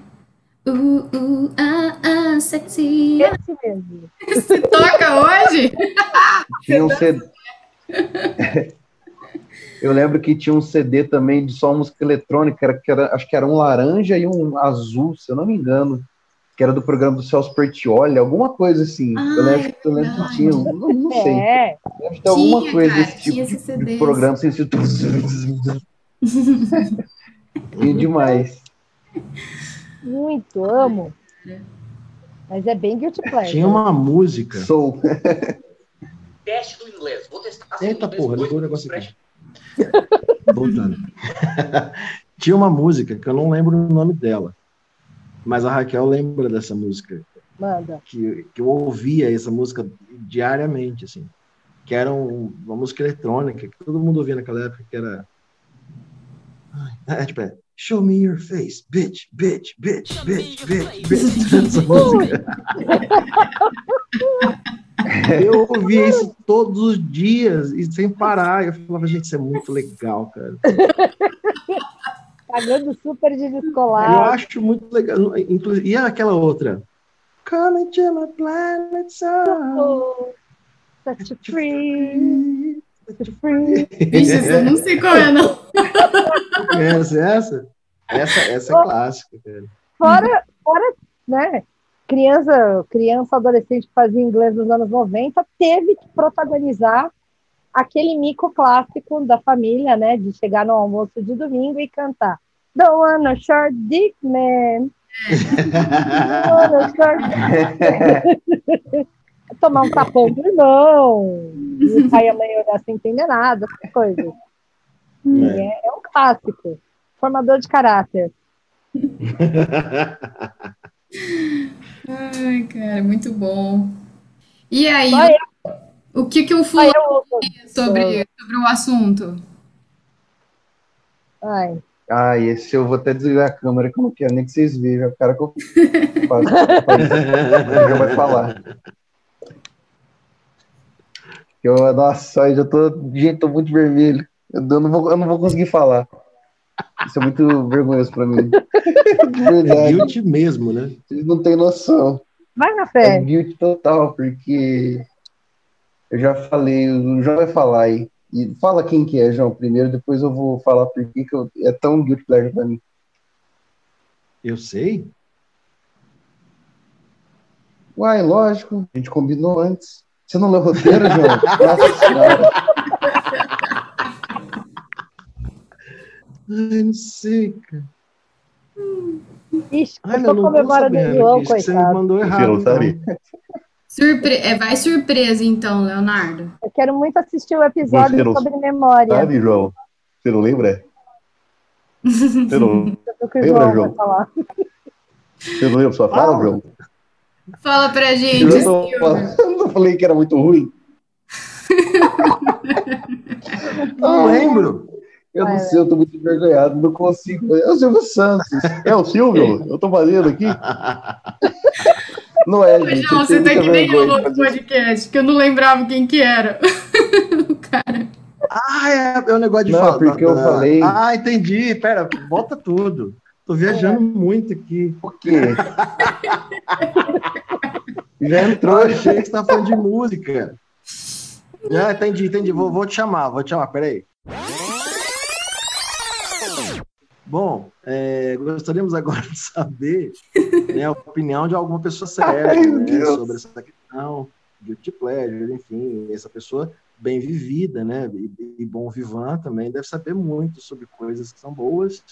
Uh, uh, ah, ah, sexy. Esse mesmo. Você toca hoje? Tinha um CD. Eu lembro que tinha um CD também de só música eletrônica, era, que era, acho que era um laranja e um azul, se eu não me engano, que era do programa do Celso Portioli, alguma coisa assim. Ah, eu lembro, é eu lembro que tinha, não, não sei. É, Deve ter alguma Tinha, coisa cara, desse tipo tinha de, de programa, assim, assim, e demais. Muito, amo. Mas é bem guilty pleasure. Tinha uma música. Sou. Teste do inglês. Vou testar Eita inglês porra, ligou o negócio aqui. Voltando. Tinha uma música que eu não lembro o nome dela. Mas a Raquel lembra dessa música. Manda. que, que eu ouvia essa música diariamente, assim. Que era um- uma música eletrônica, que todo mundo ouvia naquela época, que era. Ai, É, tipo, é, Show me your face, bitch, bitch, bitch, bitch, bitch, bitch. Essa música. Eu ouvia isso todos os dias e sem parar. Eu falava, gente, isso é muito legal, cara. Pagando super de Eu descolar. acho muito legal. Inclusive, e aquela outra? Come to my planet sun. Set you free. Set free. Vixe, essa eu não sei qual é, não. Conhece essa? Essa, essa é clássica, cara. Fora, fora, né? Criança, criança, adolescente que fazia inglês nos anos 90, teve que protagonizar aquele mico clássico da família, né? De chegar no almoço de domingo e cantar Don't wanna short dick, man. Don't wanna short dick. Tomar um tapão do irmão. E o pai e a mãe olhar sem entender nada, essas coisas. E É, é um clássico. Formador de caráter. Ai, cara, muito bom. E aí, o que que o fulano sobre, sobre o assunto? Ai. Ah, esse eu vou até desligar a câmera, que eu não quero nem que vocês vejam a cara que eu faço. Ele já vai falar. Eu, nossa, eu já tô, gente, tô muito vermelho. Eu não vou, eu não vou conseguir falar. Isso é muito vergonhoso pra mim. É guilty mesmo, né? Vocês não têm noção. Vai na É fé. guilt total, porque eu já falei, o João vai falar aí. E fala quem que é, João, primeiro, depois eu vou falar por que que eu- é tão guilty pleasure pra mim. Eu sei. Uai, lógico, a gente combinou antes. Você não leu o roteiro, João? Nossa senhora. Ai, não sei, cara. Ixi, Ai, eu tô não com a memória do. João, que você me coitado. mandou errado. então. sabe? Surpre é, vai surpresa então, Leonardo. Eu quero muito assistir o episódio não sobre memória. Sabe, João? Você não lembra? Você não, Lembra, João você não lembra sua fala, Fala. João? Fala pra gente, Eu não, Silvio. eu não falei que era muito ruim. Não lembro. Eu não sei, eu tô muito envergonhado, não consigo. É o Silvio Santos. É o Silvio? Eu tô fazendo aqui. Não é, gente. Eu você tá que nem de outro podcast, que eu não lembrava quem que era. O cara. Ah, é, é o negócio de Não, falar. porque eu falei- Ah, entendi. Pera, volta tudo. Tô viajando muito aqui. Por quê? Já entrou. Achei que você tá falando de música. Ah, entendi, entendi. Vou, vou te chamar, vou te chamar, peraí. Bom, é, gostaríamos agora de saber né, a opinião de alguma pessoa séria Ai, né, sobre essa questão, guilty pleasure, enfim, essa pessoa bem vivida, né, e, e bom vivan também deve saber muito sobre coisas que são boas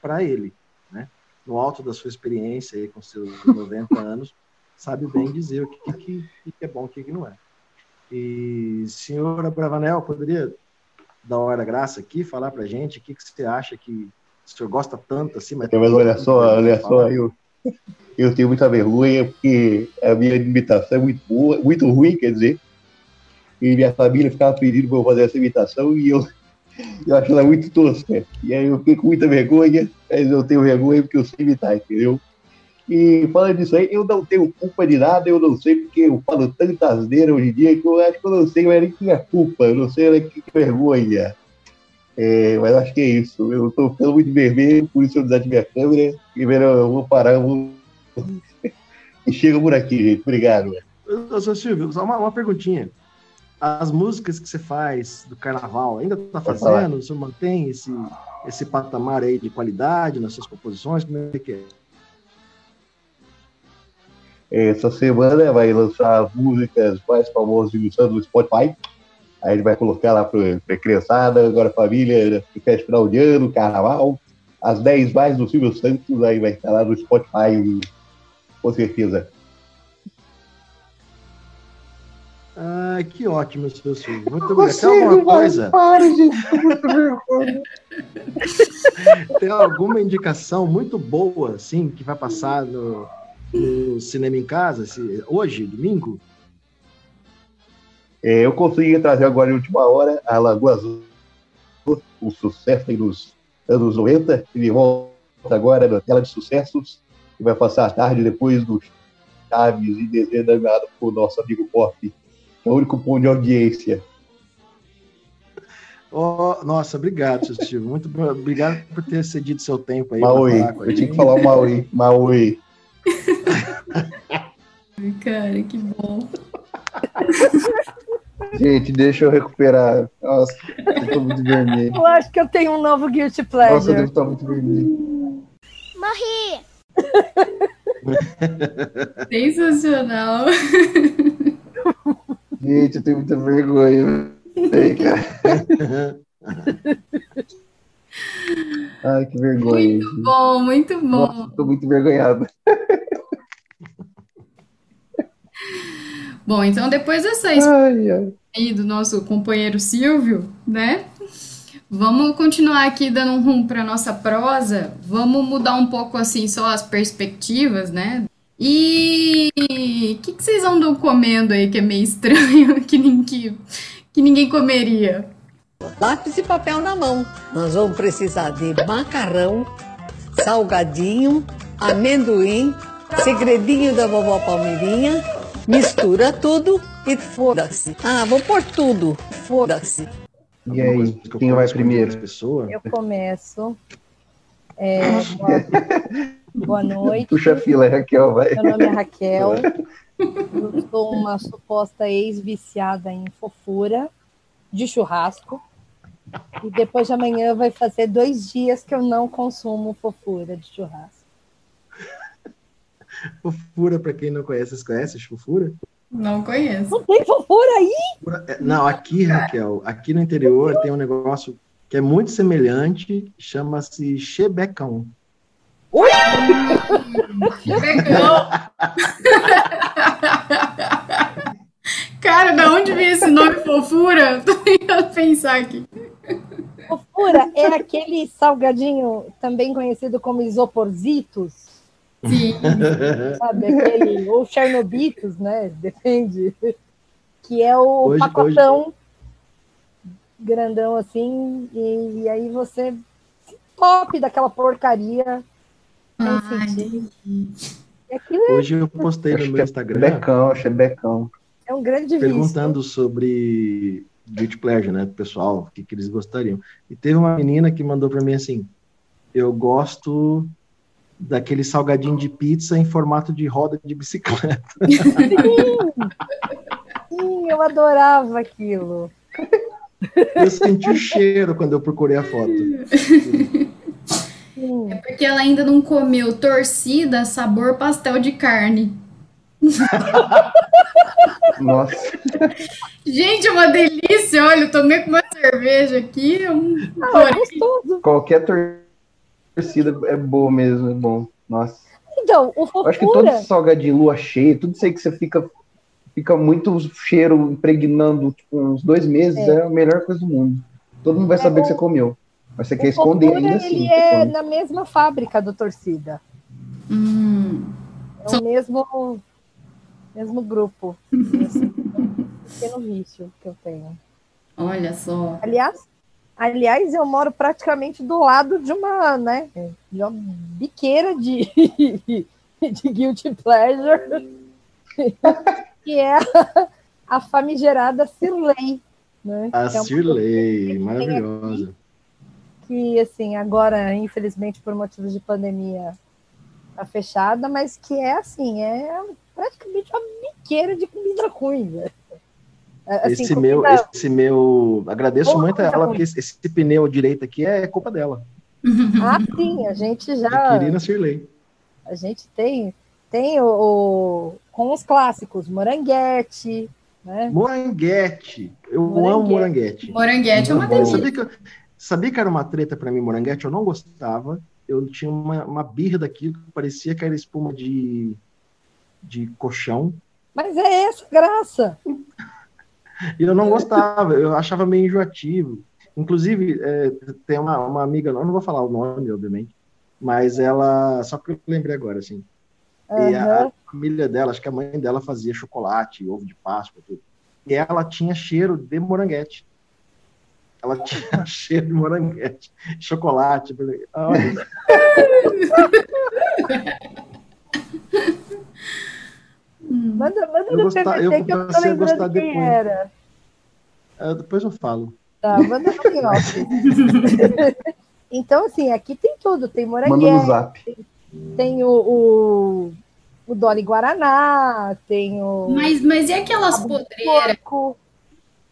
para ele, né? No alto da sua experiência aí com seus 90 anos, sabe bem dizer o que, que, que é bom e o que, que não é. E, senhora Bravanel, poderia dar hora da graça aqui, falar pra gente o que, que você acha que o senhor gosta tanto assim, mas, Mas olha só, olha só, eu, eu tenho muita vergonha porque a minha imitação é muito boa, muito ruim, quer dizer. E minha família ficava pedindo para eu fazer essa imitação e eu, eu acho ela muito tosca. E aí eu fiquei com muita vergonha, mas eu tenho vergonha porque eu sei imitar, entendeu? E falando disso aí, eu não tenho culpa de nada, eu não sei porque eu falo tanta asneira hoje em dia que eu acho que eu não sei mais nem que é culpa, eu não sei nem que vergonha. É, mas acho que é isso. Eu tô ficando muito vermelho, por isso eu desativei minha câmera. Primeiro eu vou parar, eu vou. e chega por aqui, gente. Obrigado. Ô, seu Silvio, só uma, uma perguntinha. As músicas que você faz do carnaval, ainda está fazendo? O senhor mantém esse, esse patamar aí de qualidade nas suas composições? Como é que é? Essa semana vai lançar as músicas mais famosas do Santos no Spotify. Aí a gente vai colocar lá para criançada, agora família, festa final de ano, carnaval. As 10 mais do Silvio Santos, aí vai estar lá no Spotify, com certeza. Ah, que ótimo, seu Silvio. Muito obrigado. Tem alguma coisa? Pare, gente. Tem alguma indicação muito boa, assim, que vai passar no, no cinema em casa, hoje, domingo? É, eu consegui trazer agora em última hora a Lagoa Azul, o sucesso aí dos anos 90. Ele volta agora na tela de sucessos e vai passar a tarde depois do Chaves e desenho danado por nosso amigo Pop, que é o único ponto de audiência. Ó, nossa, obrigado, seu Silvio. Muito obrigado por ter cedido seu tempo aí. Maui, falar com a eu tinha que falar o Maui. Maui. Cara, que bom. Gente, deixa eu recuperar. Nossa, eu tô muito vermelho. Eu acho que eu tenho um novo guilty Nossa, eu pleasure. devo estar muito vermelho. Morri! Sensacional. Gente, eu tenho muita vergonha. Ei, cara. Ai, que vergonha. Muito bom, muito bom. Nossa, tô muito envergonhado. Bom, então depois dessa história aí do nosso companheiro Silvio, né? Vamos continuar aqui dando um rumo para nossa prosa. Vamos mudar um pouco assim só as perspectivas, né? E o que, que vocês andam comendo aí que é meio estranho, que, nin- que, que ninguém comeria? Lápis e papel na mão. Nós vamos precisar de macarrão, salgadinho, amendoim, segredinho da vovó Palmeirinha. Mistura tudo e foda-se. Ah, vou pôr tudo. Foda-se. E aí, quem vai primeiro? Eu começo. É, boa, boa noite. Puxa a fila, Raquel, vai. Meu nome é Raquel. Eu sou uma suposta ex-viciada em fofura de churrasco. E depois de amanhã vai fazer dois dias que eu não consumo fofura de churrasco. Fofura, pra quem não conhece, vocês conhecem fofura? Não conheço. Não tem fofura aí? É, Não, aqui, Raquel, aqui no interior tem um negócio que é muito semelhante, chama-se chebecão. Oi? Chebecão. Cara, da onde veio esse nome fofura? Tô tentando pensar aqui. Fofura é aquele salgadinho também conhecido como isoporzitos. Sim. Sabe, aquele, ou Chernobitos, né? Depende. Que é o Hoje- pacotão grandão assim, e, e aí você se top daquela porcaria. E aquilo é, Hoje eu postei no meu Instagram Chebecão, chebecão. é um grande vício. perguntando sobre Guilty Pleasure, né, do pessoal, o que, que eles gostariam. E teve uma menina que mandou pra mim assim: eu gosto daquele salgadinho de pizza em formato de roda de bicicleta. Sim, eu adorava aquilo. Eu senti o cheiro quando eu procurei a foto. Sim. É porque ela ainda não comeu torcida sabor pastel de carne. Nossa. Gente, é uma delícia. Olha, eu tomei com uma cerveja aqui. Um... Ah, é gostoso. Qualquer torcida é boa mesmo, é bom. Nossa. Então, o Eu acho que todo fofura. esse salgadinho, lua cheia, tudo isso aí que você fica, fica muito cheiro impregnando, tipo, uns dois meses, É. é. a melhor coisa do mundo. Todo mundo vai saber que você comeu. Mas você quer O esconder fofura, ainda assim. ele é na mesma fábrica do torcida. Hum. É o mesmo, mesmo grupo. Esse pequeno vício que eu tenho. Olha só. Aliás, aliás, eu moro praticamente do lado de uma, né, de uma biqueira de, de guilty pleasure, que é a, a famigerada Cirlei, né? A que é Cirlei, maravilhosa. que, assim, agora, infelizmente, por motivos de pandemia, tá fechada, mas que é, assim, é praticamente uma biqueira de comida ruim, velho. É, assim, esse meu, esse meu, agradeço Boa muito a ela, porque esse, esse pneu direito aqui é culpa dela. Ah, sim, a gente já... Adquiri Cirlei. A gente tem, tem o, o- com os clássicos, moranguete, né? Moranguete. Eu Moranguete. amo moranguete. Moranguete é uma delícia. Sabia que, eu- sabia que era uma treta pra mim, moranguete? Eu não gostava. Eu tinha uma, uma birra daquilo que parecia que era espuma de, de colchão. Mas é essa graça. E eu não gostava, eu achava meio enjoativo. Inclusive, é, tem uma, uma amiga, não vou falar o nome, obviamente, mas ela, só que eu lembrei agora, assim, E a, família dela, acho que a mãe dela fazia chocolate, ovo de Páscoa, tudo. E ela tinha cheiro de moranguete. Ela tinha cheiro de moranguete, chocolate. eu olha, Manda, manda Eu no gostar- PPT eu que eu tô lembrando quem depois. era. ah, depois eu falo. Tá, manda no. Então, assim, aqui tem tudo. Tem Manda no moranguete, zap. tem o, o, o Dolly Guaraná, tem o... Mas, mas e aquelas podreiras?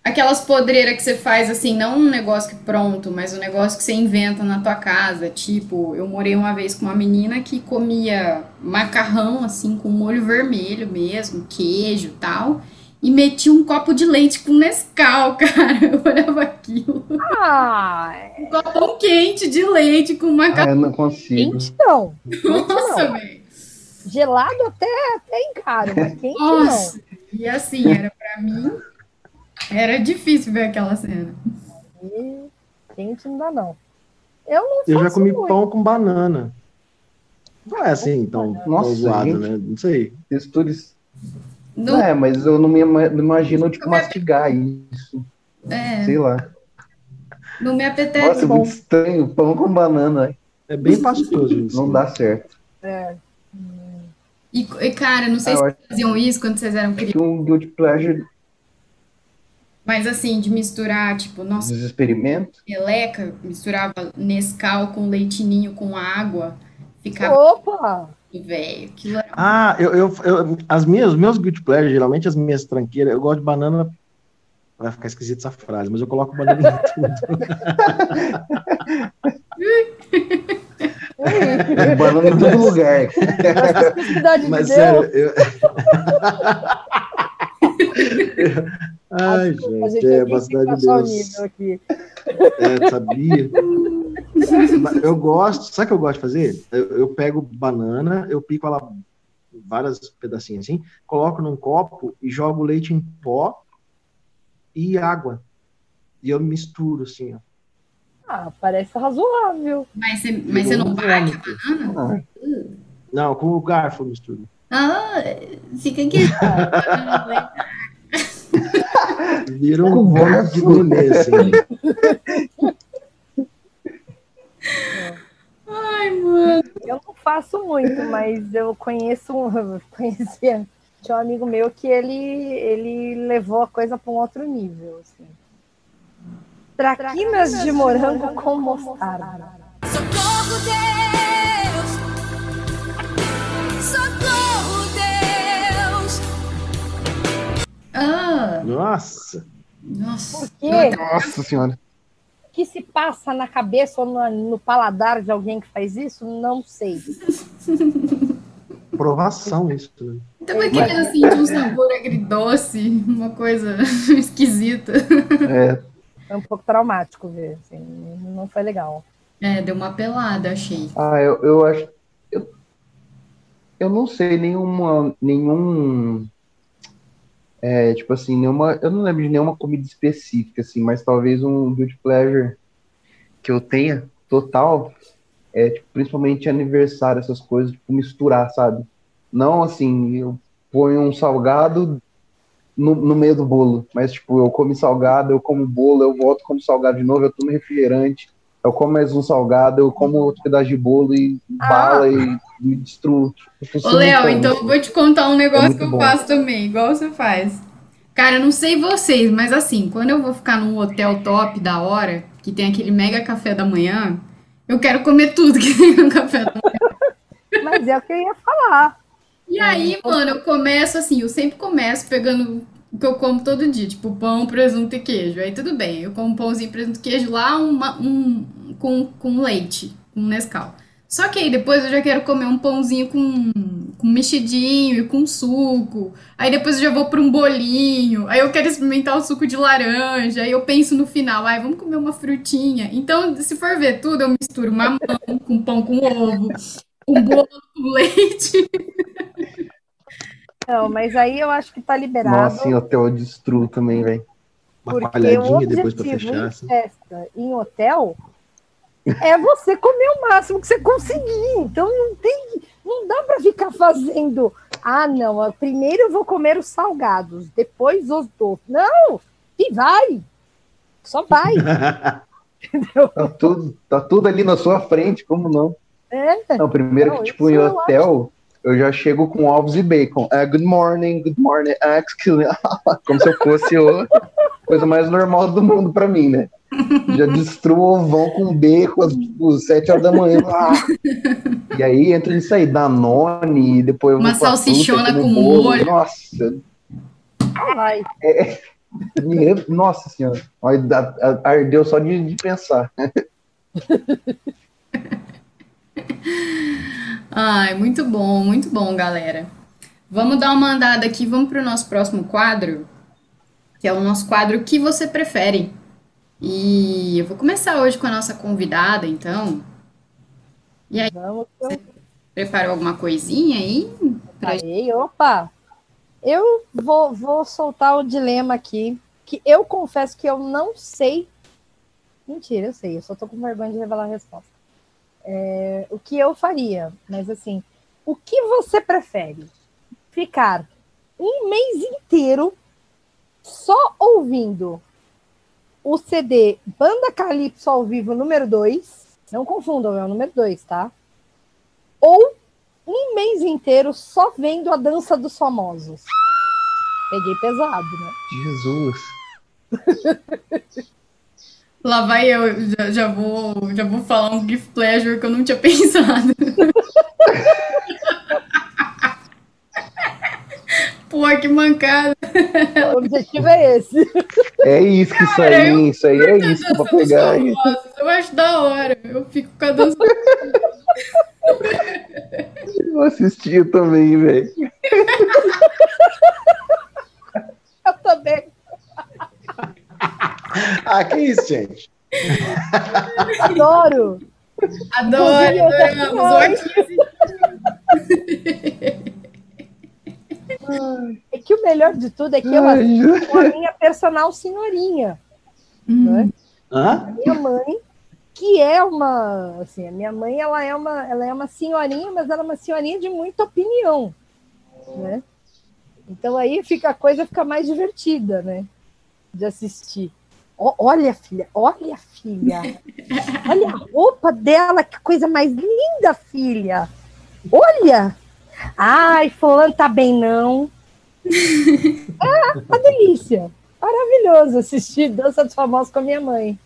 Aquelas podreiras que você faz assim, não um negócio que pronto, mas um negócio que você inventa na tua casa. Tipo, eu morei uma vez com uma menina que comia macarrão assim com molho vermelho mesmo, queijo e tal, e metia um copo de leite com Nescau, cara. Eu olhava aquilo. Ah, Um copão quente de leite com Ah, macarrão. eu não consigo. quente não. Nossa, velho. Gelado até, até encaro, mas quente Nossa. E assim, era pra mim, era difícil ver aquela cena. E quente não dá, não. Eu não Eu já comi muito. pão com banana. Não é assim tão, tão Nossa, zoado, gente. né? Não sei. Texturas. Não, É, mas eu não me não imagino, tipo, mastigar isso. é, Sei lá. não me apetece. Nossa, é muito estranho. Pão com banana. É bem pastoso isso. Não dá certo. É. E, cara, não sei Ah, se faziam isso quando vocês eram crianças, um guilty pleasure mas assim, de misturar, tipo, nossa, dos experimentos. meleca, misturava Nescau com leitinho com água, ficava Opa! velho. Era Ah, eu, eu, eu- as minhas, os meus guilty pleasures, geralmente as minhas tranqueiras, eu gosto de banana. Vai ficar esquisita essa frase, mas eu coloco banana em tudo. É banana em todo lugar. Mas de sério, Deus. eu. Ai, gente, é o Deus. aqui. É, sabia? Eu gosto, sabe o que eu gosto de fazer? Eu, eu pego banana, eu pico ela vários pedacinhos assim, coloco num copo e jogo leite em pó e água. E eu misturo assim, ó. Ah, parece razoável. Mas você, mas você não bate a banana? Não, com o garfo eu misturo. Ah, fica aqui. Vira um vômito de gourmet, assim. Ai, mano. Eu não faço muito, mas eu conheço um. Conhecia. Tinha um amigo meu que ele, ele levou a coisa para um outro nível. Assim. Traquinas de morango com mostarda. Socorro, Deus! Ah, Nossa! nossa. Nossa senhora. O que se passa na cabeça ou no, no paladar de alguém que faz isso? Não sei. Provação isso, né? Tava querendo sentir um sabor agridoce, uma coisa esquisita. É, É um pouco traumático ver. Assim, não foi legal. É, deu uma pelada, achei. Ah, eu, eu acho. Eu, eu não sei nenhuma. Nenhum. É, tipo assim, nenhuma. Eu não lembro de nenhuma comida específica, assim, mas talvez um guilty pleasure que eu tenha total. É, tipo, principalmente aniversário, essas coisas, tipo, misturar, sabe? Não assim, eu ponho um salgado no, no meio do bolo, mas tipo, eu como salgado, eu como bolo, eu volto como salgado de novo, eu tomo refrigerante, eu como mais um salgado, eu como outro pedaço de bolo e bala e me destruo. Ô, Léo, então eu vou te contar um negócio muito que eu bom. faço também, igual você faz. Cara, eu não sei vocês, mas assim, quando eu vou ficar num hotel top da hora, que tem aquele mega café da manhã, eu quero comer tudo que tem no café da manhã. Mas é o que eu ia falar. E aí, mano, eu começo assim, eu sempre começo pegando o que eu como todo dia, tipo pão, presunto e queijo. Aí tudo bem, eu como pãozinho, presunto e queijo lá, uma- um, com, com leite, com Nescau. Só que aí depois eu já quero comer um pãozinho com, com mexidinho e com suco. Aí depois eu já vou para um bolinho. Aí eu quero experimentar o suco de laranja. Aí eu penso no final, ai, vamos comer uma frutinha. Então, se for ver tudo, eu misturo mamão com pão com ovo, com bolo com leite. Não, mas aí eu acho que tá liberado. Nossa, em hotel eu destruo também, velho. Uma Porque palhadinha depois pra fechar. em assim. festa em hotel é você comer o máximo que você conseguir. Então não tem, não dá para ficar fazendo. Ah, não. Primeiro eu vou comer os salgados, depois os doces. Não, e vai. Só vai. tá, tudo, tá tudo ali na sua frente, como não? É. Não, primeiro Não, que, tipo, em hotel, eu, já chego com ovos e bacon. É, good morning, good morning, excuse Como se eu fosse a coisa mais normal do mundo pra mim, né? Já destruo o ovão com bacon às tipo, sete horas da manhã. Ah! E aí entra isso aí, Danone, e depois eu Uma salsichona fruta, com bolo. molho. Nossa, Vai. é, me- nossa senhora, ardeu só de, de pensar. Ai, muito bom, muito bom, galera. Vamos dar uma andada aqui, vamos para o nosso próximo quadro, que é o nosso quadro que você prefere. E eu vou começar hoje com a nossa convidada, então. E aí, Vamos. você preparou alguma coisinha aí? Pra... Aí, opa! Eu vou, vou soltar o dilema aqui, que eu confesso que eu não sei. Mentira, eu sei, eu só tô com vergonha de revelar a resposta. É, o que eu faria, mas assim, o que você prefere? Ficar um mês inteiro só ouvindo o CD Banda Calypso ao vivo número 2, não confundam, é o número 2, tá? Ou um mês inteiro só vendo a dança dos famosos. Peguei pesado, né? Jesus. Lá vai eu, já, já vou, já vou falar um gift pleasure que eu não tinha pensado. Pô, que mancada. O objetivo é esse. É isso que isso aí, isso aí é isso que eu vou pegar. eu acho da hora. Eu fico com a dança. Eu assistia também, velho. Eu também. Ah, que isso, gente? Adoro. Adoro, adoramos. Arquise. É que o melhor de tudo é que eu assisto com a minha personal senhorinha. Né? Hã? Minha mãe, que é uma. Assim, a minha mãe ela é, uma, ela é uma senhorinha, mas ela é uma senhorinha de muita opinião. Né? Então aí fica, a coisa fica mais divertida, né? De assistir. Olha, filha, olha, filha. Olha a roupa dela, que coisa mais linda, filha. Olha! Ai, fulano tá bem, não. É uma delícia. Maravilhoso assistir Dança dos Famosos com a minha mãe.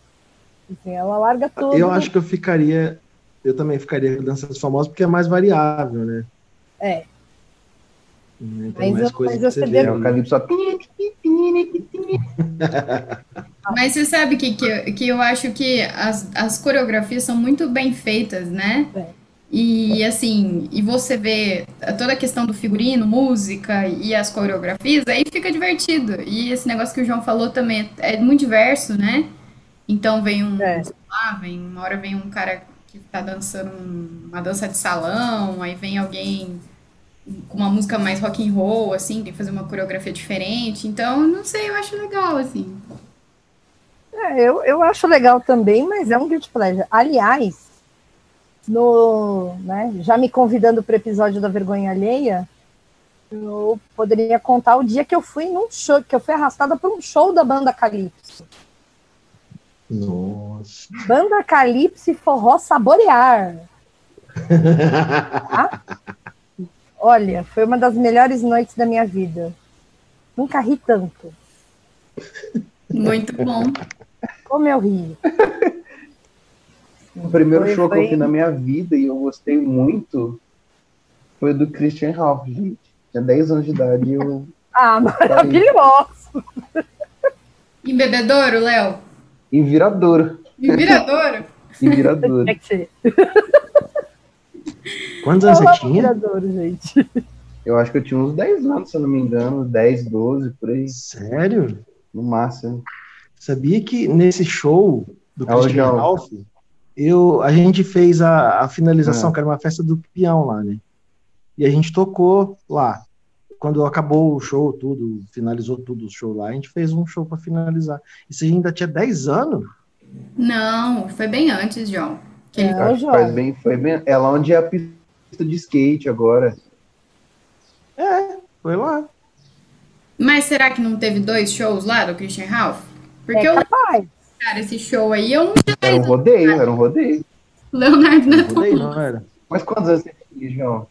Assim, ela larga tudo. Eu acho que eu ficaria. Eu também ficaria com danças famosas porque é mais variável, né? É, Tem Mas mais eu- coisa mas que eu você sei vê. É o Calypso. Mas você sabe que, que, eu- que eu acho que as, as coreografias são muito bem feitas, né? É. E assim, e você vê toda a questão do figurino, música e as coreografias, aí fica divertido. E esse negócio que o João falou também é muito diverso, né? Então vem um, É. lá, vem, uma hora vem um cara que tá dançando um- uma dança de salão, aí vem alguém com uma música mais rock and roll, assim, tem que fazer uma coreografia diferente. Então, não sei, eu acho legal, assim. É, eu, eu acho legal também, mas é um guilty pleasure. Aliás, no, né, já me convidando para o episódio da vergonha alheia, eu poderia contar o dia que eu fui num show, que eu fui arrastada para um show da banda Calypso. Nossa. Banda Calypso e Forró Saborear. Tá? Olha, foi uma das melhores noites da minha vida. Nunca ri tanto. Muito bom. Como eu ri. O primeiro Foi- show que foi- eu fui na minha vida e eu gostei muito foi do Christian Ralph, gente. Tinha 10 anos de idade e eu. Ah, maravilhoso. Em Bebedouro, Léo? Em Viradouro. Em Viradouro? Em Viradouro. Tinha que ser. Quantos Eu anos você tinha? Viradouro, gente. Eu acho que eu tinha uns 10 anos, se eu não me engano. 10, 12, por aí. Sério? No máximo. Sabia que nesse show do o Christian. Ralph, eu, a gente fez a, a finalização, Ah. que era uma festa do peão lá, né? E a gente tocou lá. Quando acabou o show, tudo, finalizou tudo o show lá, a gente fez um show para finalizar. E você ainda tinha 10 anos? Não, foi bem antes, João. Que ele- É, faz bem, foi bem. É lá onde é a pista de skate agora. É, foi lá. Mas será que não teve dois shows lá do Christian Ralph? Porque É eu, capaz. cara, esse show aí eu não tinha Era um rodeio, era um rodeio. Leonardo Não mudei, não era. Mas quantos anos você tinha, João?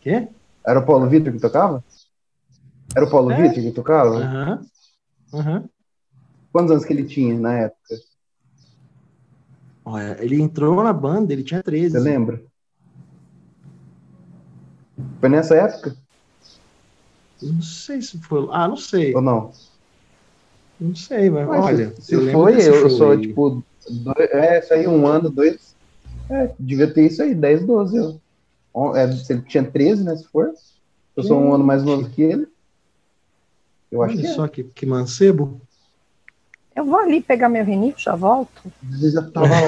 Quê? Era o Paulo Vitor que tocava? Era o Paulo É. Vitor que tocava? Aham. Aham. Quantos anos que ele tinha na época? Olha, ele entrou na banda, ele tinha 13. Você lembra? Foi nessa época Não sei se foi. Ah, não sei. ou não? Não sei, mas Mas olha. se eu foi, eu sou aí. tipo. Dois, é, isso aí, um ano, dois. É, devia ter isso aí, 10, 12. Eu, é, ele tinha 13, né? Se for. Eu sou um ano mais novo que ele. Eu acho Olha que é. só que, que mancebo. Eu vou ali pegar minha vinil, já volto. Vezes eu tava lá.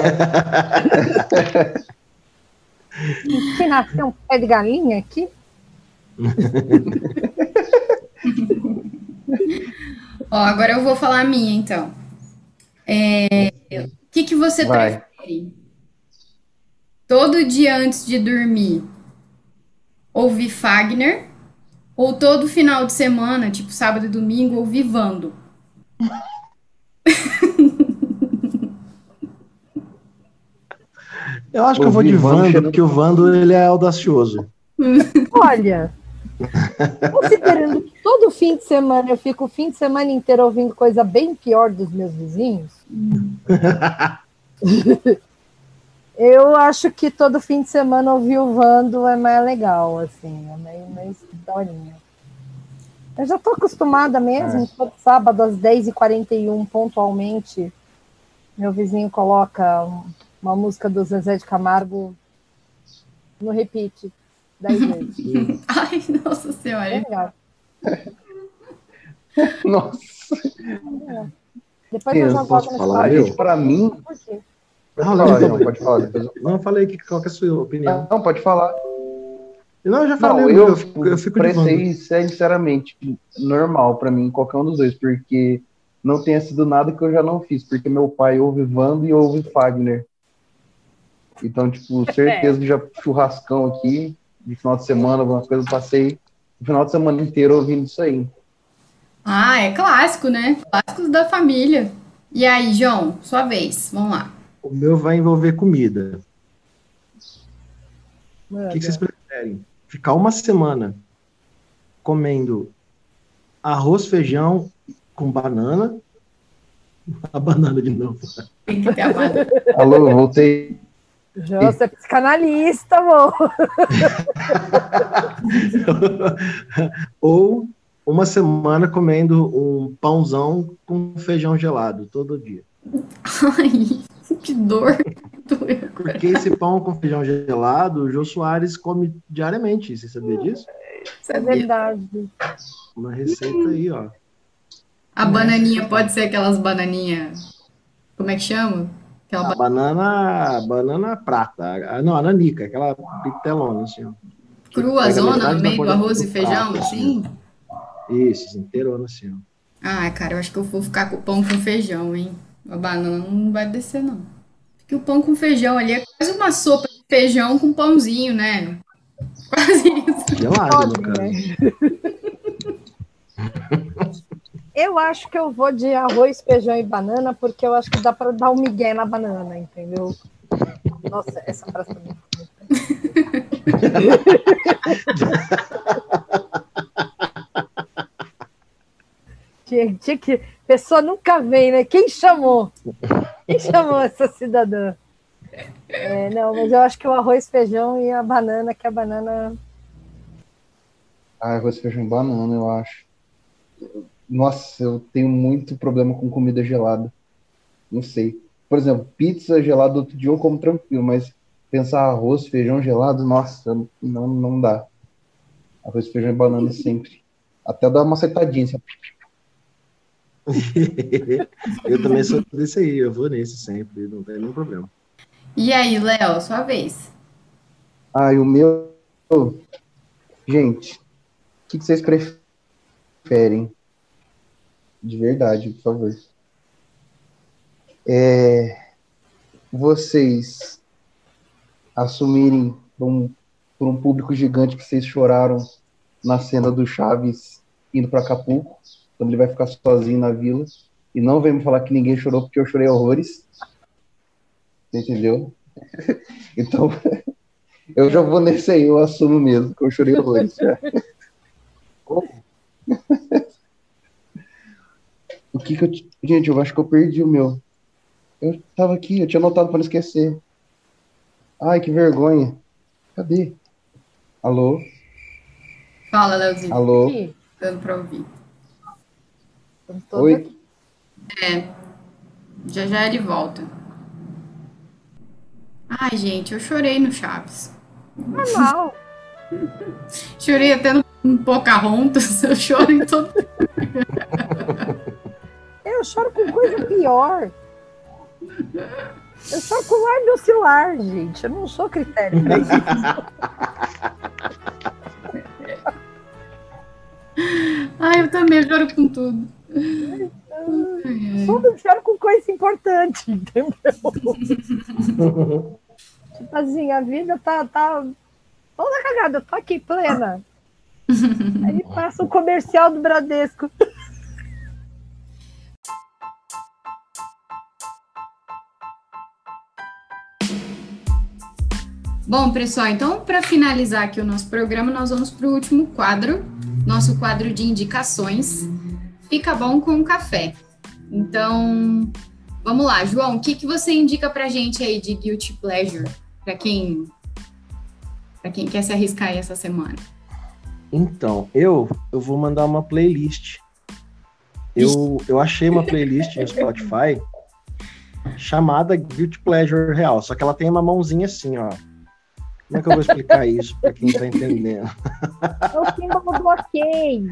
Se nascer um pé de galinha aqui, Ó, agora eu vou falar a minha, então. É, o que que você Vai. prefere? Todo dia antes de dormir, ouvir Fagner? Ou todo final de semana, tipo sábado e domingo, ouvir Vando? Eu acho que eu vou de Vando porque o Vando ele é audacioso. olha. Considerando que todo fim de semana eu fico o fim de semana inteiro ouvindo coisa bem pior dos meus vizinhos. Eu acho que todo fim de semana ouvir o Vando é mais legal, assim, é meio, meio historinha. Eu já tô acostumada mesmo, todo sábado às 10h41, pontualmente, meu vizinho coloca um- uma música do Zezé de Camargo no repeat, 10 vezes. Ai, nossa É senhora. legal. Nossa, Depois Eu eu já posso volto falar, ah, eu? gente, pra mim. Não, falar, não, não. pode falar. Depois eu... Não, falei que, qual que é a sua opinião. Não, pode falar. Não, eu já Não, falei, eu, eu, fico, eu fico aí, sinceramente, normal pra mim, qualquer um dos dois, porque não tenha sido nada que eu já não fiz, porque meu pai ouve Vando e ouve Fagner. Então, tipo, certeza que já churrascão aqui, de final de semana, alguma coisa, eu passei o final de semana inteiro ouvindo isso aí. Ah, é clássico, né? Clássicos da família. E aí, João, sua vez. Vamos lá. O meu vai envolver comida. O Manda. que, que vocês preferem? Ficar uma semana comendo arroz, feijão com banana. A banana de novo. Tem que ter a banana. Alô, voltei. Jô, Você é psicanalista, amor. Ou uma semana comendo um pãozão com feijão gelado todo dia. Ai, que dor. Porque esse pão com feijão gelado, o Jô Soares come diariamente. Você sabia disso? É Sabia. verdade. Uma receita aí, ó. A bananinha pode ser aquelas bananinhas. Como é que chama? Aquela A banana, banana prata. Não, a nanica, aquela bitelona, assim, ó. crua zona no meio do arroz e feijão, prato, assim? Isso, assim, inteirona, assim, ó. Ah, cara, eu acho que eu vou ficar com o pão com feijão, hein? A banana não vai descer, não. Porque o pão com feijão ali é quase uma sopa de feijão com pãozinho, né? Quase isso. Gelado, no Pode, caso. né? Eu acho que eu vou de arroz, feijão e banana, porque eu acho que dá para dar um migué na banana, entendeu? Nossa, essa frase também. Tinha, tinha que. Pessoa nunca vem, né? Quem chamou? Quem chamou essa cidadã? É, não, mas eu acho que o arroz, feijão e a banana, que a banana. Ah, arroz, feijão e banana, eu acho. Nossa, eu tenho muito problema com comida gelada. Não sei. Por exemplo, pizza gelada outro dia eu como tranquilo, mas pensar arroz, feijão gelado, nossa, não, não dá. Arroz, feijão e banana sempre. Até dar uma acertadinha. Assim. eu também sou desse aí, eu vou nesse sempre, não tem nenhum problema. E aí, Léo, sua vez. Ah, e o meu. Gente, o que, que vocês preferem? De verdade, por favor. É... vocês assumirem por um, por um público gigante que vocês choraram na cena do Chaves indo para Acapulco, quando ele vai ficar sozinho na vila, e não vem me falar que ninguém chorou porque eu chorei horrores. Você entendeu? então, eu já vou nesse aí, eu assumo mesmo que eu chorei horrores. Já. o que que eu. Gente, eu acho que eu perdi o meu. Eu tava aqui, eu tinha anotado para não esquecer. Ai, que vergonha. Cadê? Alô? Fala, Leozinho. Alô? Dando pra ouvir. Oi? É. Já já ele volta. Ai, gente, eu chorei no Chaves. Normal. Chorei até no um Pocahontas, eu choro em todo. Eu choro com coisa pior. Eu choro com ar docilar, gente. Eu não sou critério pra isso. Ai, eu também choro com tudo. Tudo choro com coisa importante, entendeu? tipo assim, a vida tá, tá toda cagada, eu tô aqui plena. Aí passa o comercial do Bradesco. Bom, pessoal, então para finalizar aqui o nosso programa, nós vamos para o último quadro, nosso quadro de indicações. Fica bom com café. Então, vamos lá, João, o que, que você indica para gente aí de guilty pleasure para quem para quem quer se arriscar aí essa semana? Então, eu eu vou mandar uma playlist. Eu, eu achei uma playlist no Spotify chamada Guilty Pleasure Real, só que ela tem uma mãozinha assim, ó. Como é que eu vou explicar isso para quem tá entendendo? É o símbolo do ok.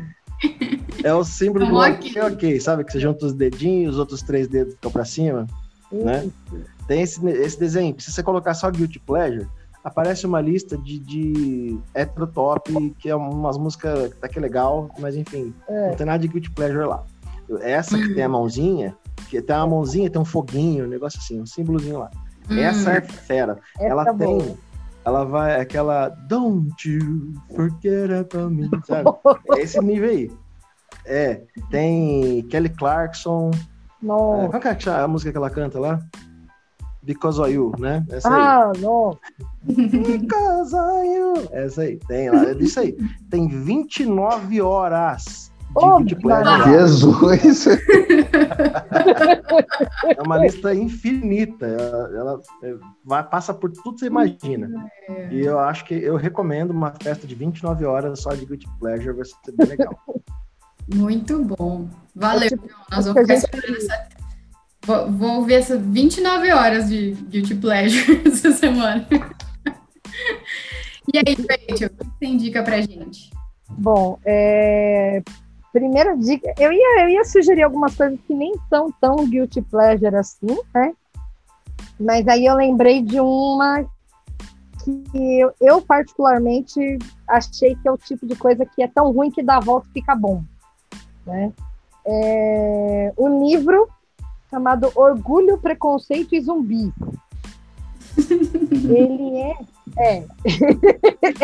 É o símbolo Um do ok. ok, sabe? Que você junta os dedinhos, os outros três dedos ficam para cima, né? Tem esse, esse desenho. Se você colocar só Guilty Pleasure, aparece uma lista de, de heterotop, que é umas músicas até que é legal, mas enfim, É. não tem nada de Guilty Pleasure lá. Essa que tem a mãozinha, que tem uma mãozinha, tem um foguinho, um negócio assim, um símbolozinho lá. Hum. Essa é fera. Essa ela é tem. boa. Ela vai, aquela Don't you forget about me, sabe? É esse nível aí. É, tem Kelly Clarkson. É, Nossa. qual que é a música que ela canta lá? Because of You, né? Essa aí. Ah, nossa. Because of You. Essa aí, tem lá. É disso aí. Tem 29 horas de Guilty Pleasure lá. Jesus! É uma lista infinita. Ela, ela, é, vai, passa por tudo que você imagina. E eu acho que eu recomendo uma festa de 29 horas só de Guilty Pleasure, vai ser bem legal. Muito bom. Valeu, tipo- João. Nós acho vamos ficar esperando essa. Vou, vou ver essas 29 horas de Guilty Pleasure essa semana. E aí, Rachel, o que você indica pra gente? Bom, é, primeira dica, eu ia, eu ia sugerir algumas coisas que nem são tão guilty pleasure assim, né? Mas aí eu lembrei de uma que eu, eu particularmente achei que é o tipo de coisa que é tão ruim que dá a volta e fica bom, né? É, o livro chamado Orgulho, Preconceito e Zumbi. Ele é, é,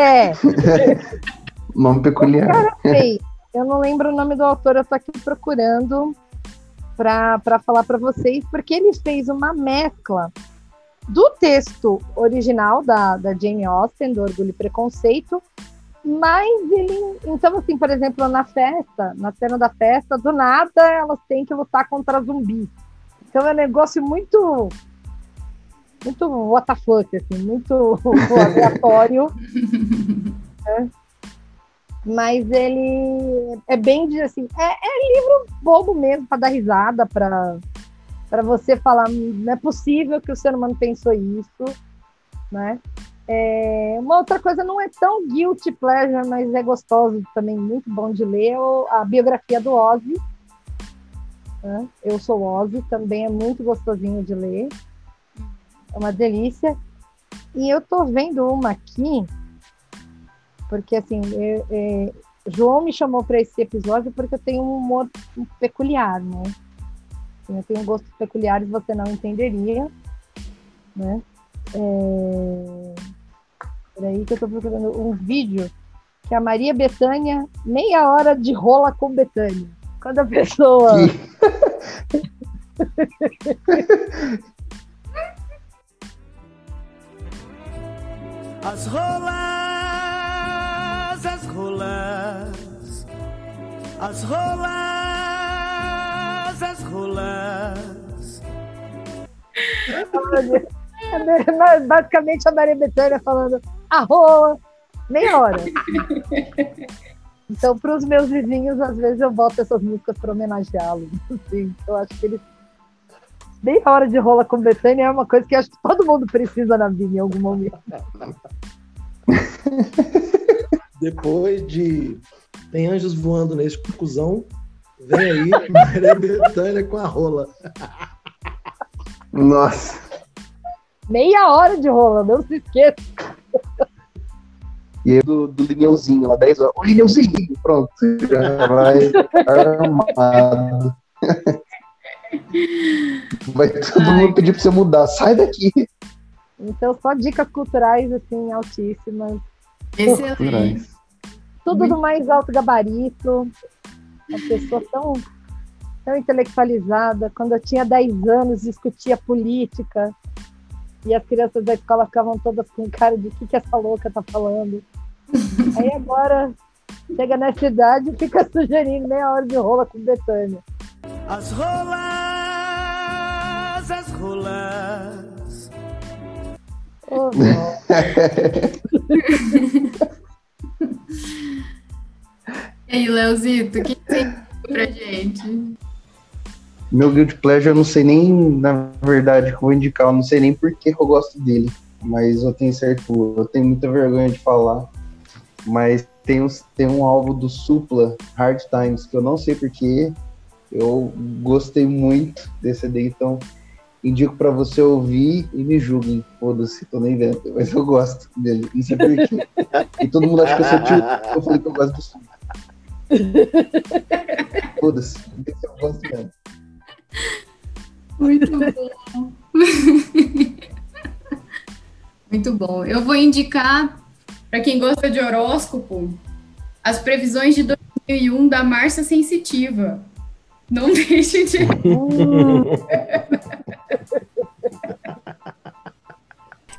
é, Nome peculiar. cara fez. Eu não lembro o nome do autor, eu tô aqui procurando para falar para vocês, porque ele fez uma mescla do texto original da, da Jane Austen, do Orgulho e Preconceito, mas ele. Então, assim, por exemplo, na festa, na cena da festa, do nada elas têm que lutar contra zumbi. Então é um negócio muito. Muito what the fuck, assim, muito aleatório. né? Mas ele é bem assim, é, é livro bobo mesmo para dar risada, para para você falar, não é possível que o ser humano pensou isso, né? É, uma outra coisa não é tão guilty pleasure, mas é gostoso também, muito bom de ler, a biografia do Ozzy. né? Eu sou Ozzy, também é muito gostosinho de ler. É uma delícia. E eu tô vendo uma aqui, porque assim, eu- é, João me chamou para esse episódio porque eu tenho um humor peculiar, né? Assim, Eu tenho gostos peculiares, você não entenderia. né? É... Peraí que eu tô procurando um vídeo que é a Maria Bethânia, meia hora de rola com Bethânia. Quando a pessoa. As rolas, as rolas, as rolas, as rolas. Basicamente a Maria Bethânia falando a rola, meia hora. Então, para os meus vizinhos, às vezes eu boto essas músicas para homenageá-los. Assim, eu acho que eles. Meia hora de rola com Betânia é uma coisa que acho que todo mundo precisa na vida em algum momento. Depois de Tem Anjos Voando nesse conclusão, vem aí Maria Bethânia com a rola. Nossa. Meia hora de rola, não se esqueça. E aí do, do Lineuzinho, lá 10 horas. O Lineuzinho, pronto. Já vai armado. Vai todo Ai, mundo pedir pra você mudar. Sai daqui. Então, só dicas culturais, assim, altíssimas. Excelente. Tudo do mais alto gabarito. Uma pessoa tão, tão intelectualizada. Quando eu tinha 10 anos, discutia política. E as crianças da escola ficavam todas com cara de o que, que essa louca tá falando. Aí agora, chega nessa idade e fica sugerindo meia hora de rola com Betânia. As rolas, as rolas. Oh. E aí, Leozito, o que tem pra gente? Meu Guilty Pleasure, eu não sei nem, na verdade, vou indicar, eu não sei nem por que eu gosto dele. Mas eu tenho certo, eu tenho muita vergonha de falar. Mas tem, uns, tem um álbum do Supla, Hard Times, que eu não sei porquê. Eu gostei muito desse CD, então indico pra você ouvir e me julguem. Foda-se, tô nem vendo, mas eu gosto dele. Isso é porque. e todo mundo acha que eu sou tio. Eu falei que eu gosto do Supla. Foda-se, eu gosto mesmo. Muito bom. Muito bom. Eu vou indicar, para quem gosta de horóscopo, as previsões de 2001 da Márcia Sensitiva. Não deixe de.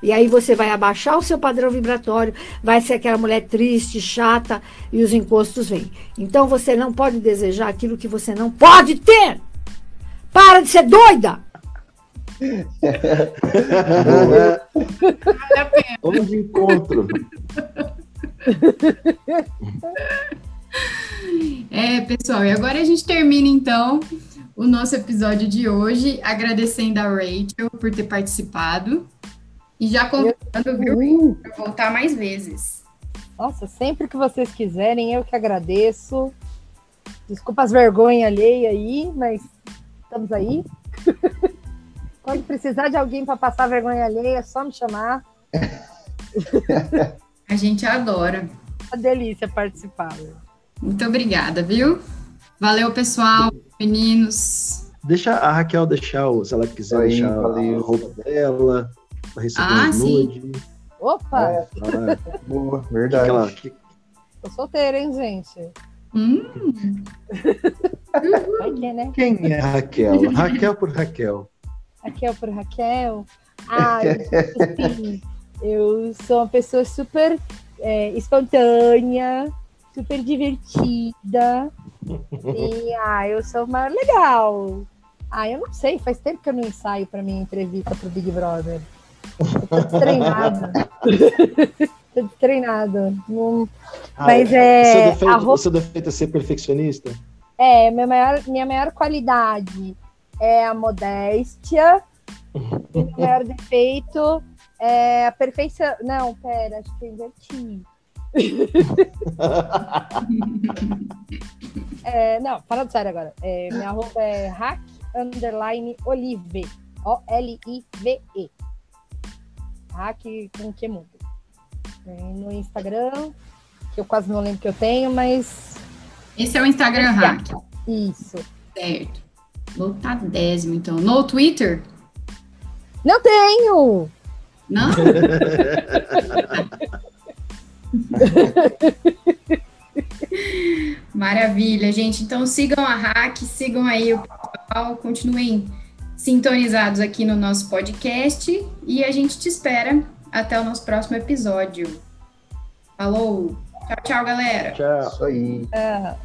E aí você vai abaixar o seu padrão vibratório, vai ser aquela mulher triste, chata e os encostos vêm. Então você não pode desejar aquilo que você não pode ter. Para de ser doida! Vale a pena. Onde encontro? É, pessoal, e agora a gente termina então o nosso episódio de hoje, agradecendo a Rachel por ter participado e já convidando, viu, para voltar mais vezes. Nossa, sempre que vocês quiserem, eu que agradeço. Desculpa as vergonhas alheias aí, mas estamos aí. Quando precisar de alguém para passar vergonha alheia, é só me chamar. A gente adora. Uma delícia participar. Muito obrigada, viu? Valeu, pessoal, meninos. Deixa a Raquel deixar, se ela quiser Aí, deixar valeu. a roupa dela, pra receber Ah, sim. nude. Opa, Ah, Boa, verdade. que ela- tô solteira, hein, gente? Hum, que, né? Quem é a Raquel? Raquel por Raquel. Raquel por Raquel. Ah, assim, eu sou uma pessoa super é, espontânea, super divertida. E ah, eu sou uma legal. Ah, eu não sei, faz tempo que eu não ensaio para minha entrevista pro Big Brother. Eu tô destreinada. tô destreinada. Não- Ah, Mas Seu é. defeito, a roupa- seu defeito é ser perfeccionista? É, minha maior, minha maior qualidade é a modéstia. meu maior defeito é a perfeição. Não, pera, acho que eu inverti. É, não, falando sério agora. É, minha roupa é hack underline olive. O-L-I-V-E. Hack com que mundo. Tem no Instagram, que eu quase não lembro que eu tenho, mas esse é o Instagram hack. isso. Certo. Lotadésimo, então. No Twitter? Não tenho! Não? Maravilha, gente. Então sigam a Hack, sigam aí o pessoal, continuem sintonizados aqui no nosso podcast e a gente te espera até o nosso próximo episódio. Falou! Tchau, tchau, galera! Tchau. Isso aí. É.